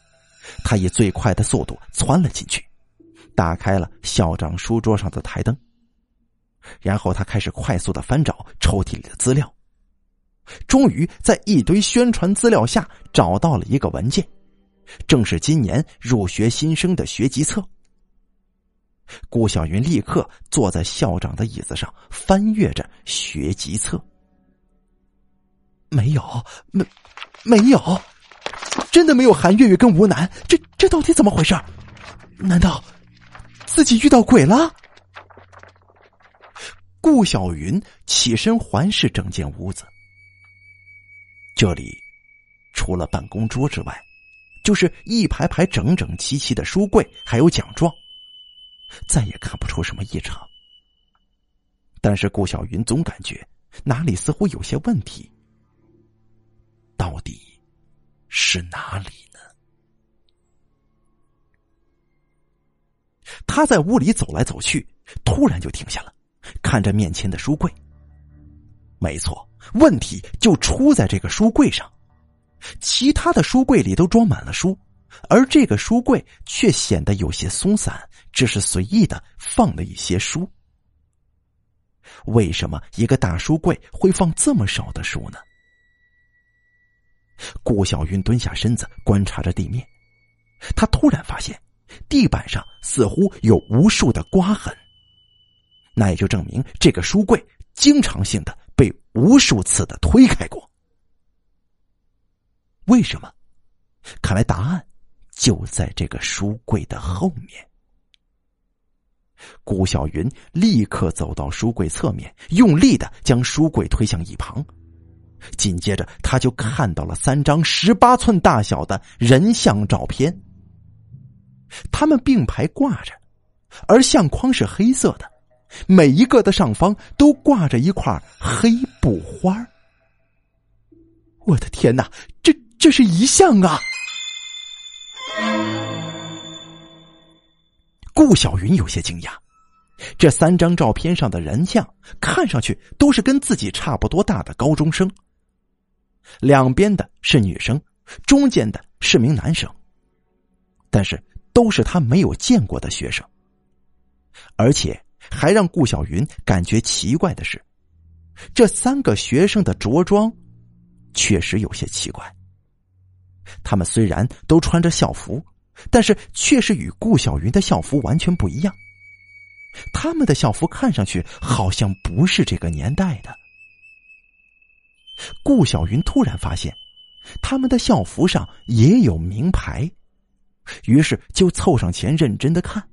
他以最快的速度窜了进去，打开了校长书桌上的台灯，然后他开始快速的翻找抽屉里的资料，终于在一堆宣传资料下找到了一个文件，正是今年入学新生的学籍册。顾小云立刻坐在校长的椅子上，翻阅着学籍册。没有，没，没有，真的没有韩月月跟吴楠。这这到底怎么回事？难道自己遇到鬼了？顾小云起身环视整间屋子，这里除了办公桌之外，就是一排排整整齐齐的书柜，还有奖状。再也看不出什么异常，但是顾小云总感觉哪里似乎有些问题，到底是哪里呢？他在屋里走来走去，突然就停下了，看着面前的书柜。没错，问题就出在这个书柜上，其他的书柜里都装满了书。而这个书柜却显得有些松散，只是随意的放了一些书。为什么一个大书柜会放这么少的书呢？顾小云蹲下身子观察着地面，他突然发现地板上似乎有无数的刮痕，那也就证明这个书柜经常性的被无数次的推开过。为什么？看来答案。就在这个书柜的后面，顾小云立刻走到书柜侧面，用力的将书柜推向一旁。紧接着，他就看到了三张十八寸大小的人像照片，他们并排挂着，而相框是黑色的，每一个的上方都挂着一块黑布花。我的天哪，这这是遗像啊！顾小云有些惊讶，这三张照片上的人像看上去都是跟自己差不多大的高中生。两边的是女生，中间的是名男生，但是都是他没有见过的学生。而且还让顾小云感觉奇怪的是，这三个学生的着装确实有些奇怪。他们虽然都穿着校服，但是却是与顾小云的校服完全不一样。他们的校服看上去好像不是这个年代的。顾小云突然发现，他们的校服上也有名牌，于是就凑上前认真的看。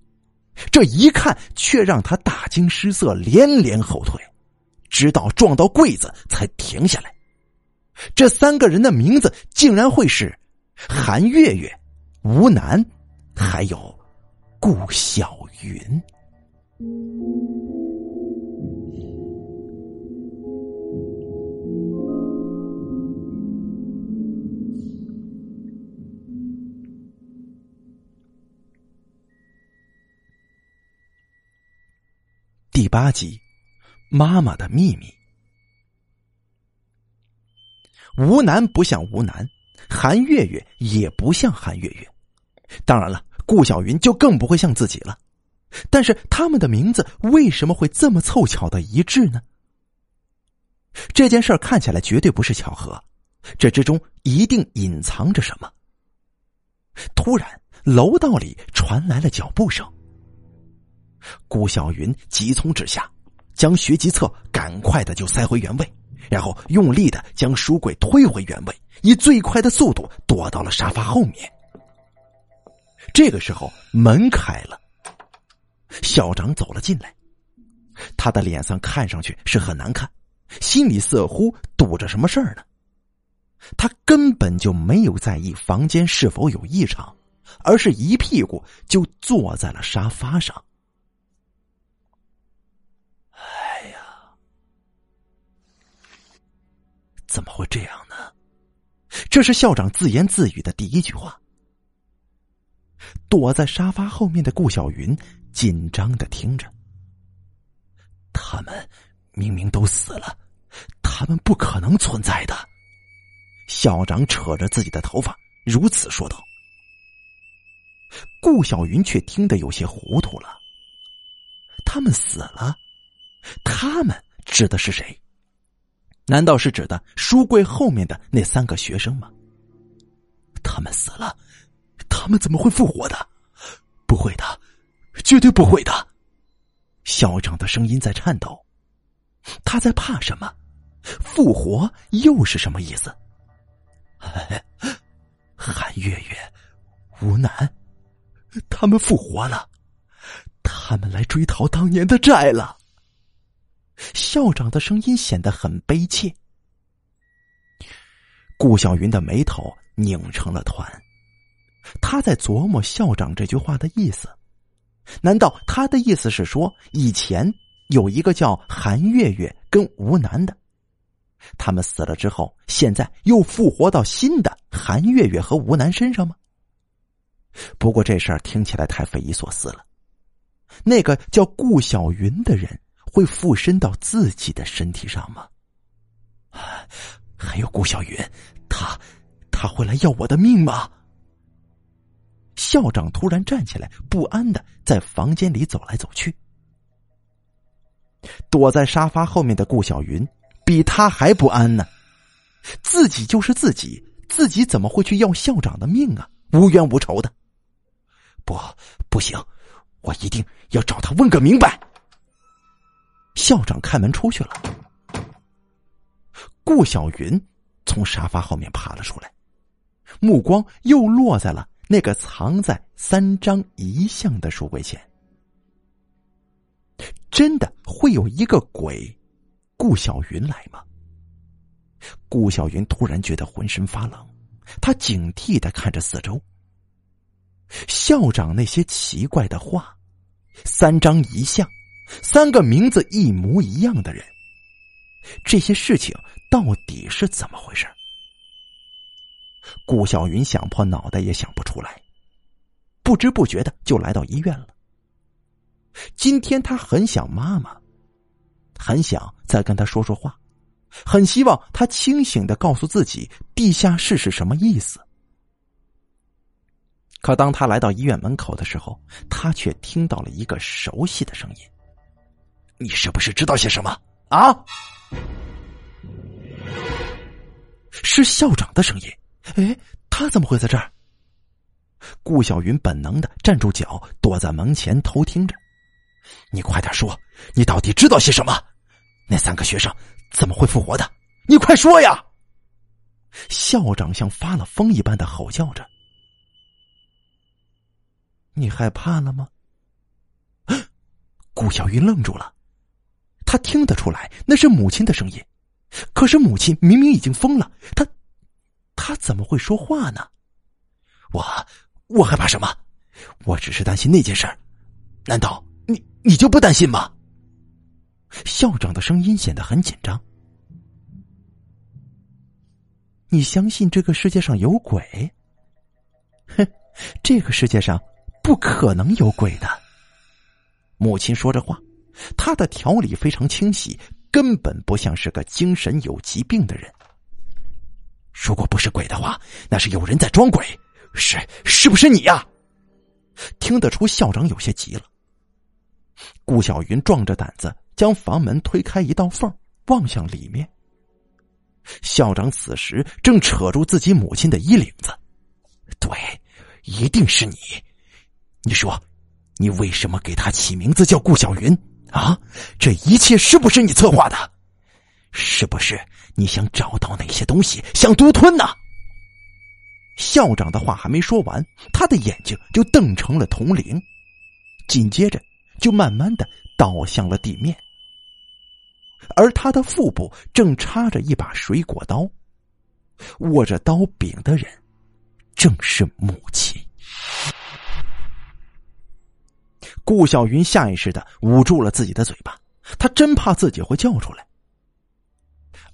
这一看，却让他大惊失色，连连后退，直到撞到柜子才停下来。这三个人的名字竟然会是韩月月、吴楠，还有顾小云。第八集，妈妈的秘密。吴楠不像吴楠，韩月月也不像韩月月，当然了，顾小云就更不会像自己了。但是他们的名字为什么会这么凑巧的一致呢？这件事看起来绝对不是巧合，这之中一定隐藏着什么。突然，楼道里传来了脚步声。顾小云急从直下，将学籍册赶快的就塞回原位，然后用力的将书柜推回原位，以最快的速度躲到了沙发后面。这个时候，门开了，校长走了进来，他的脸上看上去是很难看，心里似乎堵着什么事儿呢。他根本就没有在意房间是否有异常，而是一屁股就坐在了沙发上。怎么会这样呢？这是校长自言自语的第一句话。躲在沙发后面的顾小云紧张的听着。他们明明都死了，他们不可能存在的。校长扯着自己的头发，如此说道。顾小云却听得有些糊涂了。他们死了？他们指的是谁？难道是指的书柜后面的那三个学生吗？他们死了，他们怎么会复活的？不会的，绝对不会的！校长的声音在颤抖，他在怕什么？复活又是什么意思？韩月月、吴楠，他们复活了，他们来追讨当年的债了。校长的声音显得很悲切。顾小云的眉头拧成了团，他在琢磨校长这句话的意思。难道他的意思是说，以前有一个叫韩月月跟吴楠的，他们死了之后，现在又复活到新的韩月月和吴楠身上吗？不过这事儿听起来太匪夷所思了。那个叫顾小云的人。会附身到自己的身体上吗？还有顾小云，他他会来要我的命吗？校长突然站起来，不安的在房间里走来走去。躲在沙发后面的顾小云比他还不安呢。自己就是自己，自己怎么会去要校长的命啊？无冤无仇的。不，不行，我一定要找他问个明白。校长开门出去了，顾小云从沙发后面爬了出来，目光又落在了那个藏在三张遗像的书柜前。真的会有一个鬼，顾小云来吗？顾小云突然觉得浑身发冷，他警惕的看着四周。校长那些奇怪的话，三张遗像。三个名字一模一样的人，这些事情到底是怎么回事？顾小云想破脑袋也想不出来，不知不觉的就来到医院了。今天他很想妈妈，很想再跟他说说话，很希望他清醒的告诉自己地下室是什么意思。可当他来到医院门口的时候，他却听到了一个熟悉的声音。你是不是知道些什么啊？是校长的声音。哎，他怎么会在这儿？顾小云本能的站住脚，躲在门前偷听着。你快点说，你到底知道些什么？那三个学生怎么会复活的？你快说呀！校长像发了疯一般的吼叫着。你害怕了吗？顾小云愣住了，他听得出来那是母亲的声音，可是母亲明明已经疯了，他，他怎么会说话呢？我，我害怕什么？我只是担心那件事难道你你就不担心吗？校长的声音显得很紧张。你相信这个世界上有鬼？哼，这个世界上不可能有鬼的。母亲说着话，他的条理非常清晰，根本不像是个精神有疾病的人。如果不是鬼的话，那是有人在装鬼，是是不是你呀？听得出校长有些急了。顾小云壮着胆子将房门推开一道缝，望向里面。校长此时正扯住自己母亲的衣领子，对，一定是你。你说。你为什么给他起名字叫顾小云啊？这一切是不是你策划的？是不是你想找到哪些东西想独吞呢？校长的话还没说完，他的眼睛就瞪成了铜铃，紧接着就慢慢的倒向了地面，而他的腹部正插着一把水果刀，握着刀柄的人正是母亲。顾小云下意识的捂住了自己的嘴巴，他真怕自己会叫出来。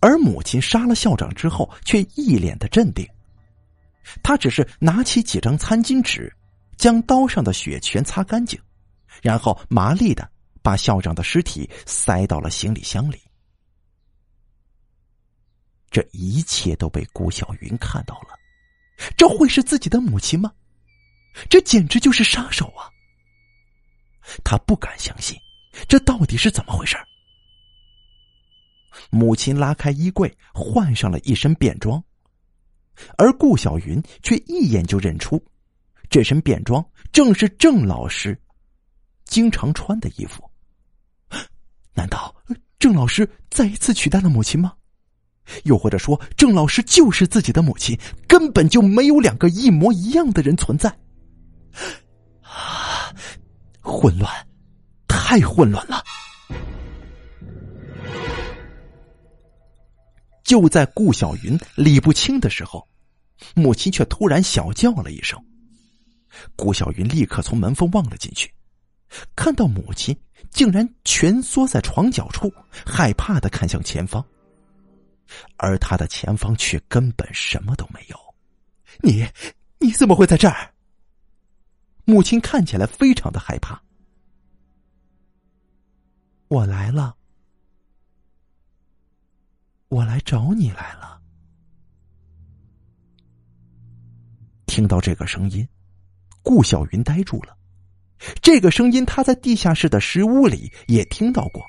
而母亲杀了校长之后，却一脸的镇定。他只是拿起几张餐巾纸，将刀上的血全擦干净，然后麻利的把校长的尸体塞到了行李箱里。这一切都被顾小云看到了，这会是自己的母亲吗？这简直就是杀手啊！他不敢相信，这到底是怎么回事？母亲拉开衣柜，换上了一身便装，而顾小云却一眼就认出，这身便装正是郑老师经常穿的衣服。难道郑老师再一次取代了母亲吗？又或者说，郑老师就是自己的母亲，根本就没有两个一模一样的人存在？啊！混乱，太混乱了！就在顾小云理不清的时候，母亲却突然小叫了一声。顾小云立刻从门缝望了进去，看到母亲竟然蜷缩在床角处，害怕的看向前方，而他的前方却根本什么都没有。你你怎么会在这儿？母亲看起来非常的害怕。我来了，我来找你来了。听到这个声音，顾小云呆住了。这个声音他在地下室的石屋里也听到过，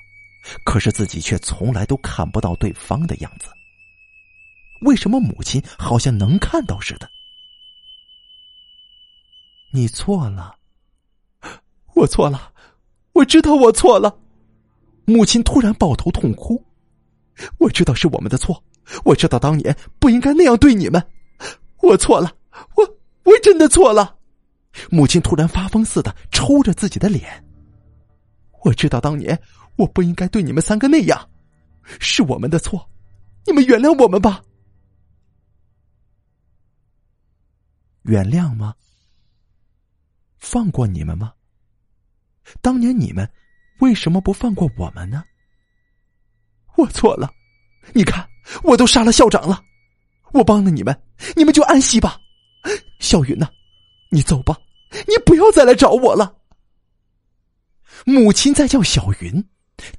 可是自己却从来都看不到对方的样子。为什么母亲好像能看到似的？你错了，我错了，我知道我错了。母亲突然抱头痛哭，我知道是我们的错，我知道当年不应该那样对你们，我错了，我我真的错了。母亲突然发疯似的抽着自己的脸，我知道当年我不应该对你们三个那样，是我们的错，你们原谅我们吧。原谅吗？放过你们吗？当年你们为什么不放过我们呢？我错了，你看，我都杀了校长了，我帮了你们，你们就安息吧。小云呐，你走吧，你不要再来找我了。母亲在叫小云，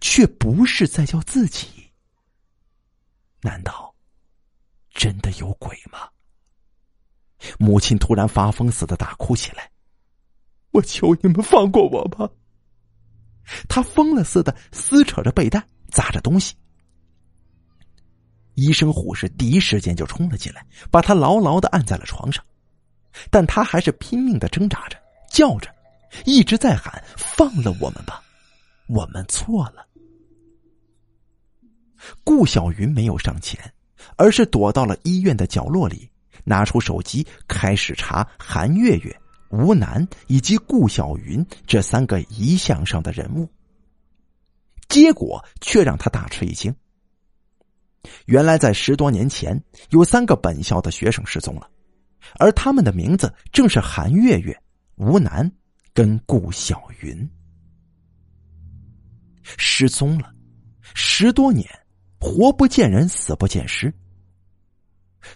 却不是在叫自己。难道真的有鬼吗？母亲突然发疯似的大哭起来。我求你们放过我吧！他疯了似的撕扯着被单，砸着东西。医生、护士第一时间就冲了进来，把他牢牢的按在了床上。但他还是拼命的挣扎着，叫着，一直在喊：“放了我们吧，我们错了。”顾小云没有上前，而是躲到了医院的角落里，拿出手机开始查韩月月、吴楠以及顾小云这三个遗像上的人物。结果却让他大吃一惊。原来，在十多年前，有三个本校的学生失踪了，而他们的名字正是韩月月、吴楠跟顾小云。失踪了十多年。活不见人，死不见尸。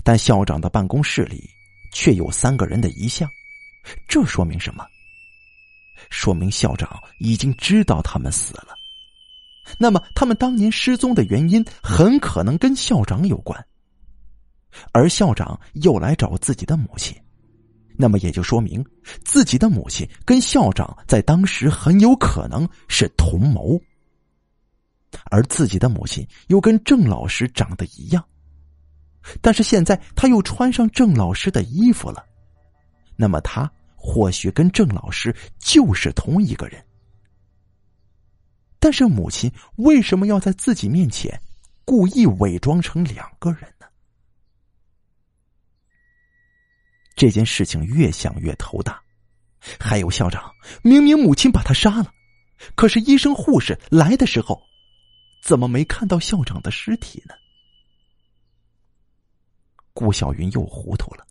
但校长的办公室里却有三个人的遗像，这说明什么？说明校长已经知道他们死了。那么，他们当年失踪的原因很可能跟校长有关。而校长又来找自己的母亲，那么也就说明自己的母亲跟校长在当时很有可能是同谋。而自己的母亲又跟郑老师长得一样，但是现在他又穿上郑老师的衣服了，那么他或许跟郑老师就是同一个人。但是母亲为什么要在自己面前故意伪装成两个人呢？这件事情越想越头大。还有校长，明明母亲把他杀了，可是医生护士来的时候。怎么没看到校长的尸体呢？顾小云又糊涂了，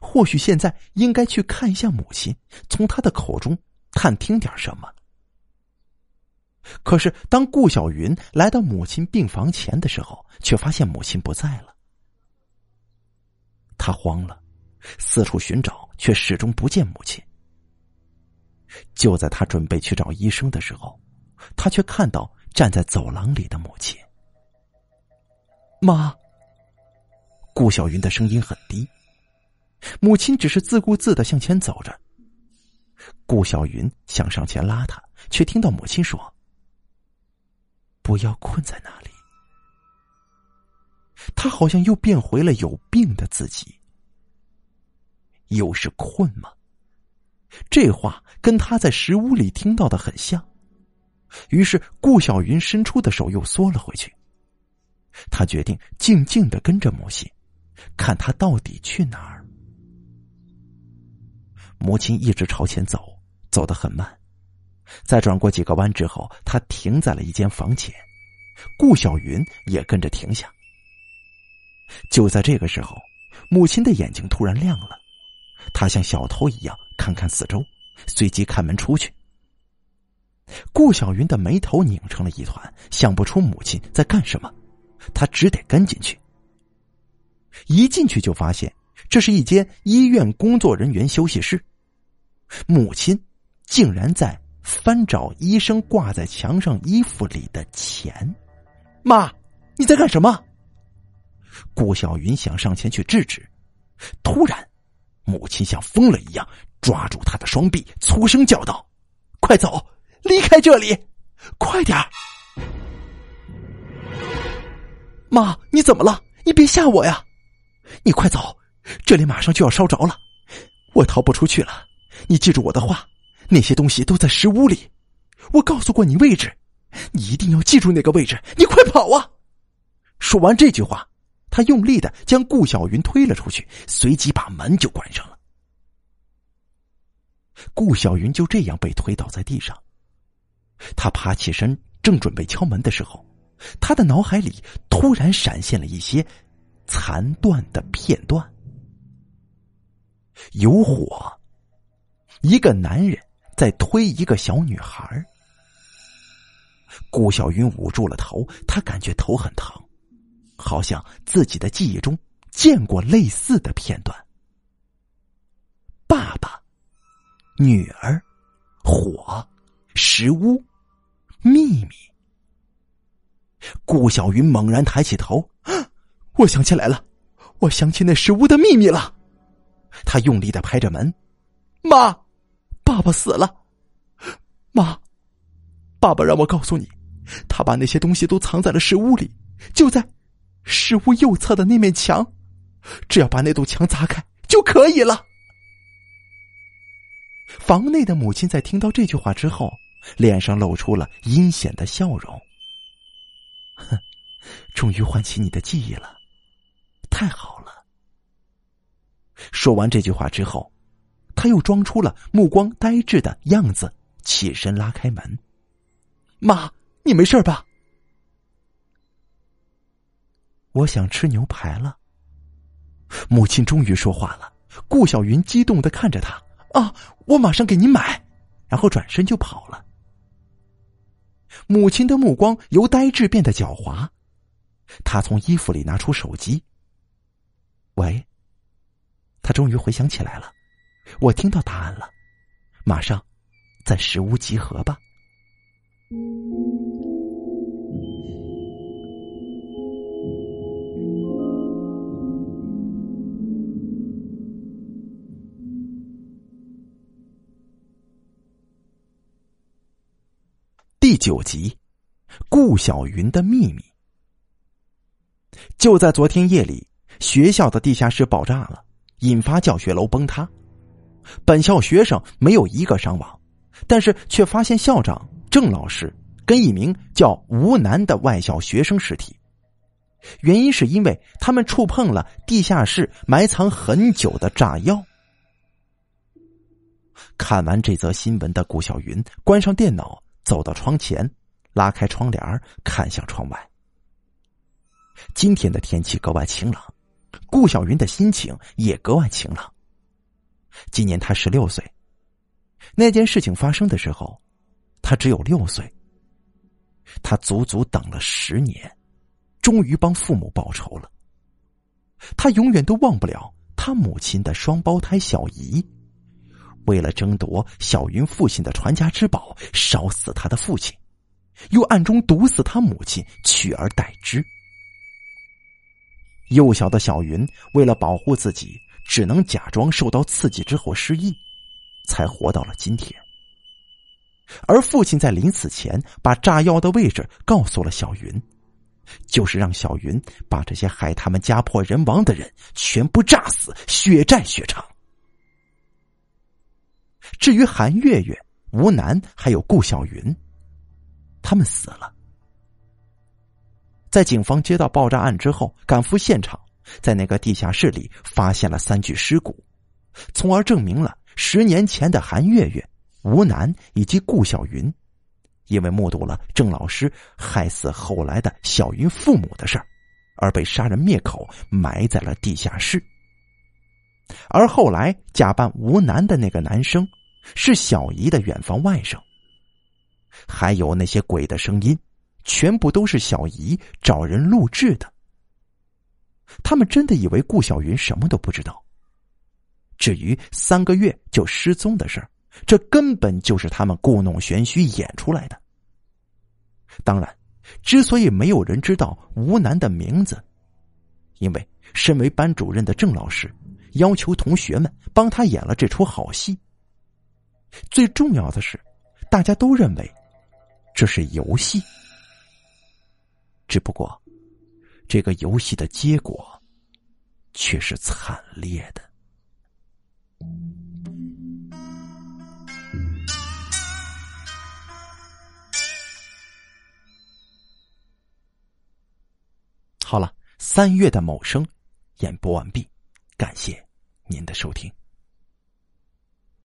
或许现在应该去看一下母亲，从他的口中探听点什么。可是当顾小云来到母亲病房前的时候，却发现母亲不在了。他慌了，四处寻找，却始终不见母亲。就在他准备去找医生的时候，他却看到。站在走廊里的母亲，妈。顾小云的声音很低，母亲只是自顾自的向前走着。顾小云想上前拉她，却听到母亲说：“不要困在那里。”他好像又变回了有病的自己。又是困吗？这话跟他在石屋里听到的很像。于是，顾小云伸出的手又缩了回去。他决定静静的跟着母亲，看他到底去哪儿。母亲一直朝前走，走得很慢。在转过几个弯之后，他停在了一间房前，顾小云也跟着停下。就在这个时候，母亲的眼睛突然亮了，她像小偷一样看看四周，随即开门出去。顾小云的眉头拧成了一团，想不出母亲在干什么，他只得跟进去。一进去就发现这是一间医院工作人员休息室，母亲竟然在翻找医生挂在墙上衣服里的钱。妈，你在干什么？顾小云想上前去制止，突然，母亲像疯了一样抓住他的双臂，粗声叫道：“快走！”离开这里，快点妈，你怎么了？你别吓我呀！你快走，这里马上就要烧着了，我逃不出去了。你记住我的话，那些东西都在石屋里。我告诉过你位置，你一定要记住那个位置。你快跑啊！说完这句话，他用力的将顾小云推了出去，随即把门就关上了。顾小云就这样被推倒在地上。他爬起身，正准备敲门的时候，他的脑海里突然闪现了一些残断的片段：有火，一个男人在推一个小女孩。顾小云捂住了头，他感觉头很疼，好像自己的记忆中见过类似的片段。爸爸，女儿，火，石屋。秘密。顾小云猛然抬起头，我想起来了，我想起那食物的秘密了。他用力的拍着门，妈，爸爸死了。妈，爸爸让我告诉你，他把那些东西都藏在了石屋里，就在石屋右侧的那面墙，只要把那堵墙砸开就可以了。房内的母亲在听到这句话之后，脸上露出了阴险的笑容。哼，终于唤起你的记忆了，太好了。说完这句话之后，他又装出了目光呆滞的样子，起身拉开门。妈，你没事吧？我想吃牛排了。母亲终于说话了。顾小云激动的看着他，啊，我马上给您买，然后转身就跑了。母亲的目光由呆滞变得狡猾，她从衣服里拿出手机。喂，他终于回想起来了，我听到答案了，马上在石屋集合吧。第九集，顾小云的秘密。就在昨天夜里，学校的地下室爆炸了，引发教学楼崩塌。本校学生没有一个伤亡，但是却发现校长郑老师跟一名叫吴楠的外校学生尸体。原因是因为他们触碰了地下室埋藏很久的炸药。看完这则新闻的顾小云关上电脑。走到窗前，拉开窗帘看向窗外。今天的天气格外晴朗，顾小云的心情也格外晴朗。今年他十六岁，那件事情发生的时候，他只有六岁。他足足等了十年，终于帮父母报仇了。他永远都忘不了他母亲的双胞胎小姨。为了争夺小云父亲的传家之宝，烧死他的父亲，又暗中毒死他母亲，取而代之。幼小的小云为了保护自己，只能假装受到刺激之后失忆，才活到了今天。而父亲在临死前把炸药的位置告诉了小云，就是让小云把这些害他们家破人亡的人全部炸死，血债血偿。至于韩月月、吴楠还有顾小云，他们死了。在警方接到爆炸案之后，赶赴现场，在那个地下室里发现了三具尸骨，从而证明了十年前的韩月月、吴楠以及顾小云，因为目睹了郑老师害死后来的小云父母的事儿，而被杀人灭口，埋在了地下室。而后来假扮吴楠的那个男生。是小姨的远房外甥，还有那些鬼的声音，全部都是小姨找人录制的。他们真的以为顾小云什么都不知道。至于三个月就失踪的事儿，这根本就是他们故弄玄虚演出来的。当然，之所以没有人知道吴楠的名字，因为身为班主任的郑老师要求同学们帮他演了这出好戏。最重要的是，大家都认为这是游戏。只不过，这个游戏的结果却是惨烈的。好了，三月的某声演播完毕，感谢您的收听。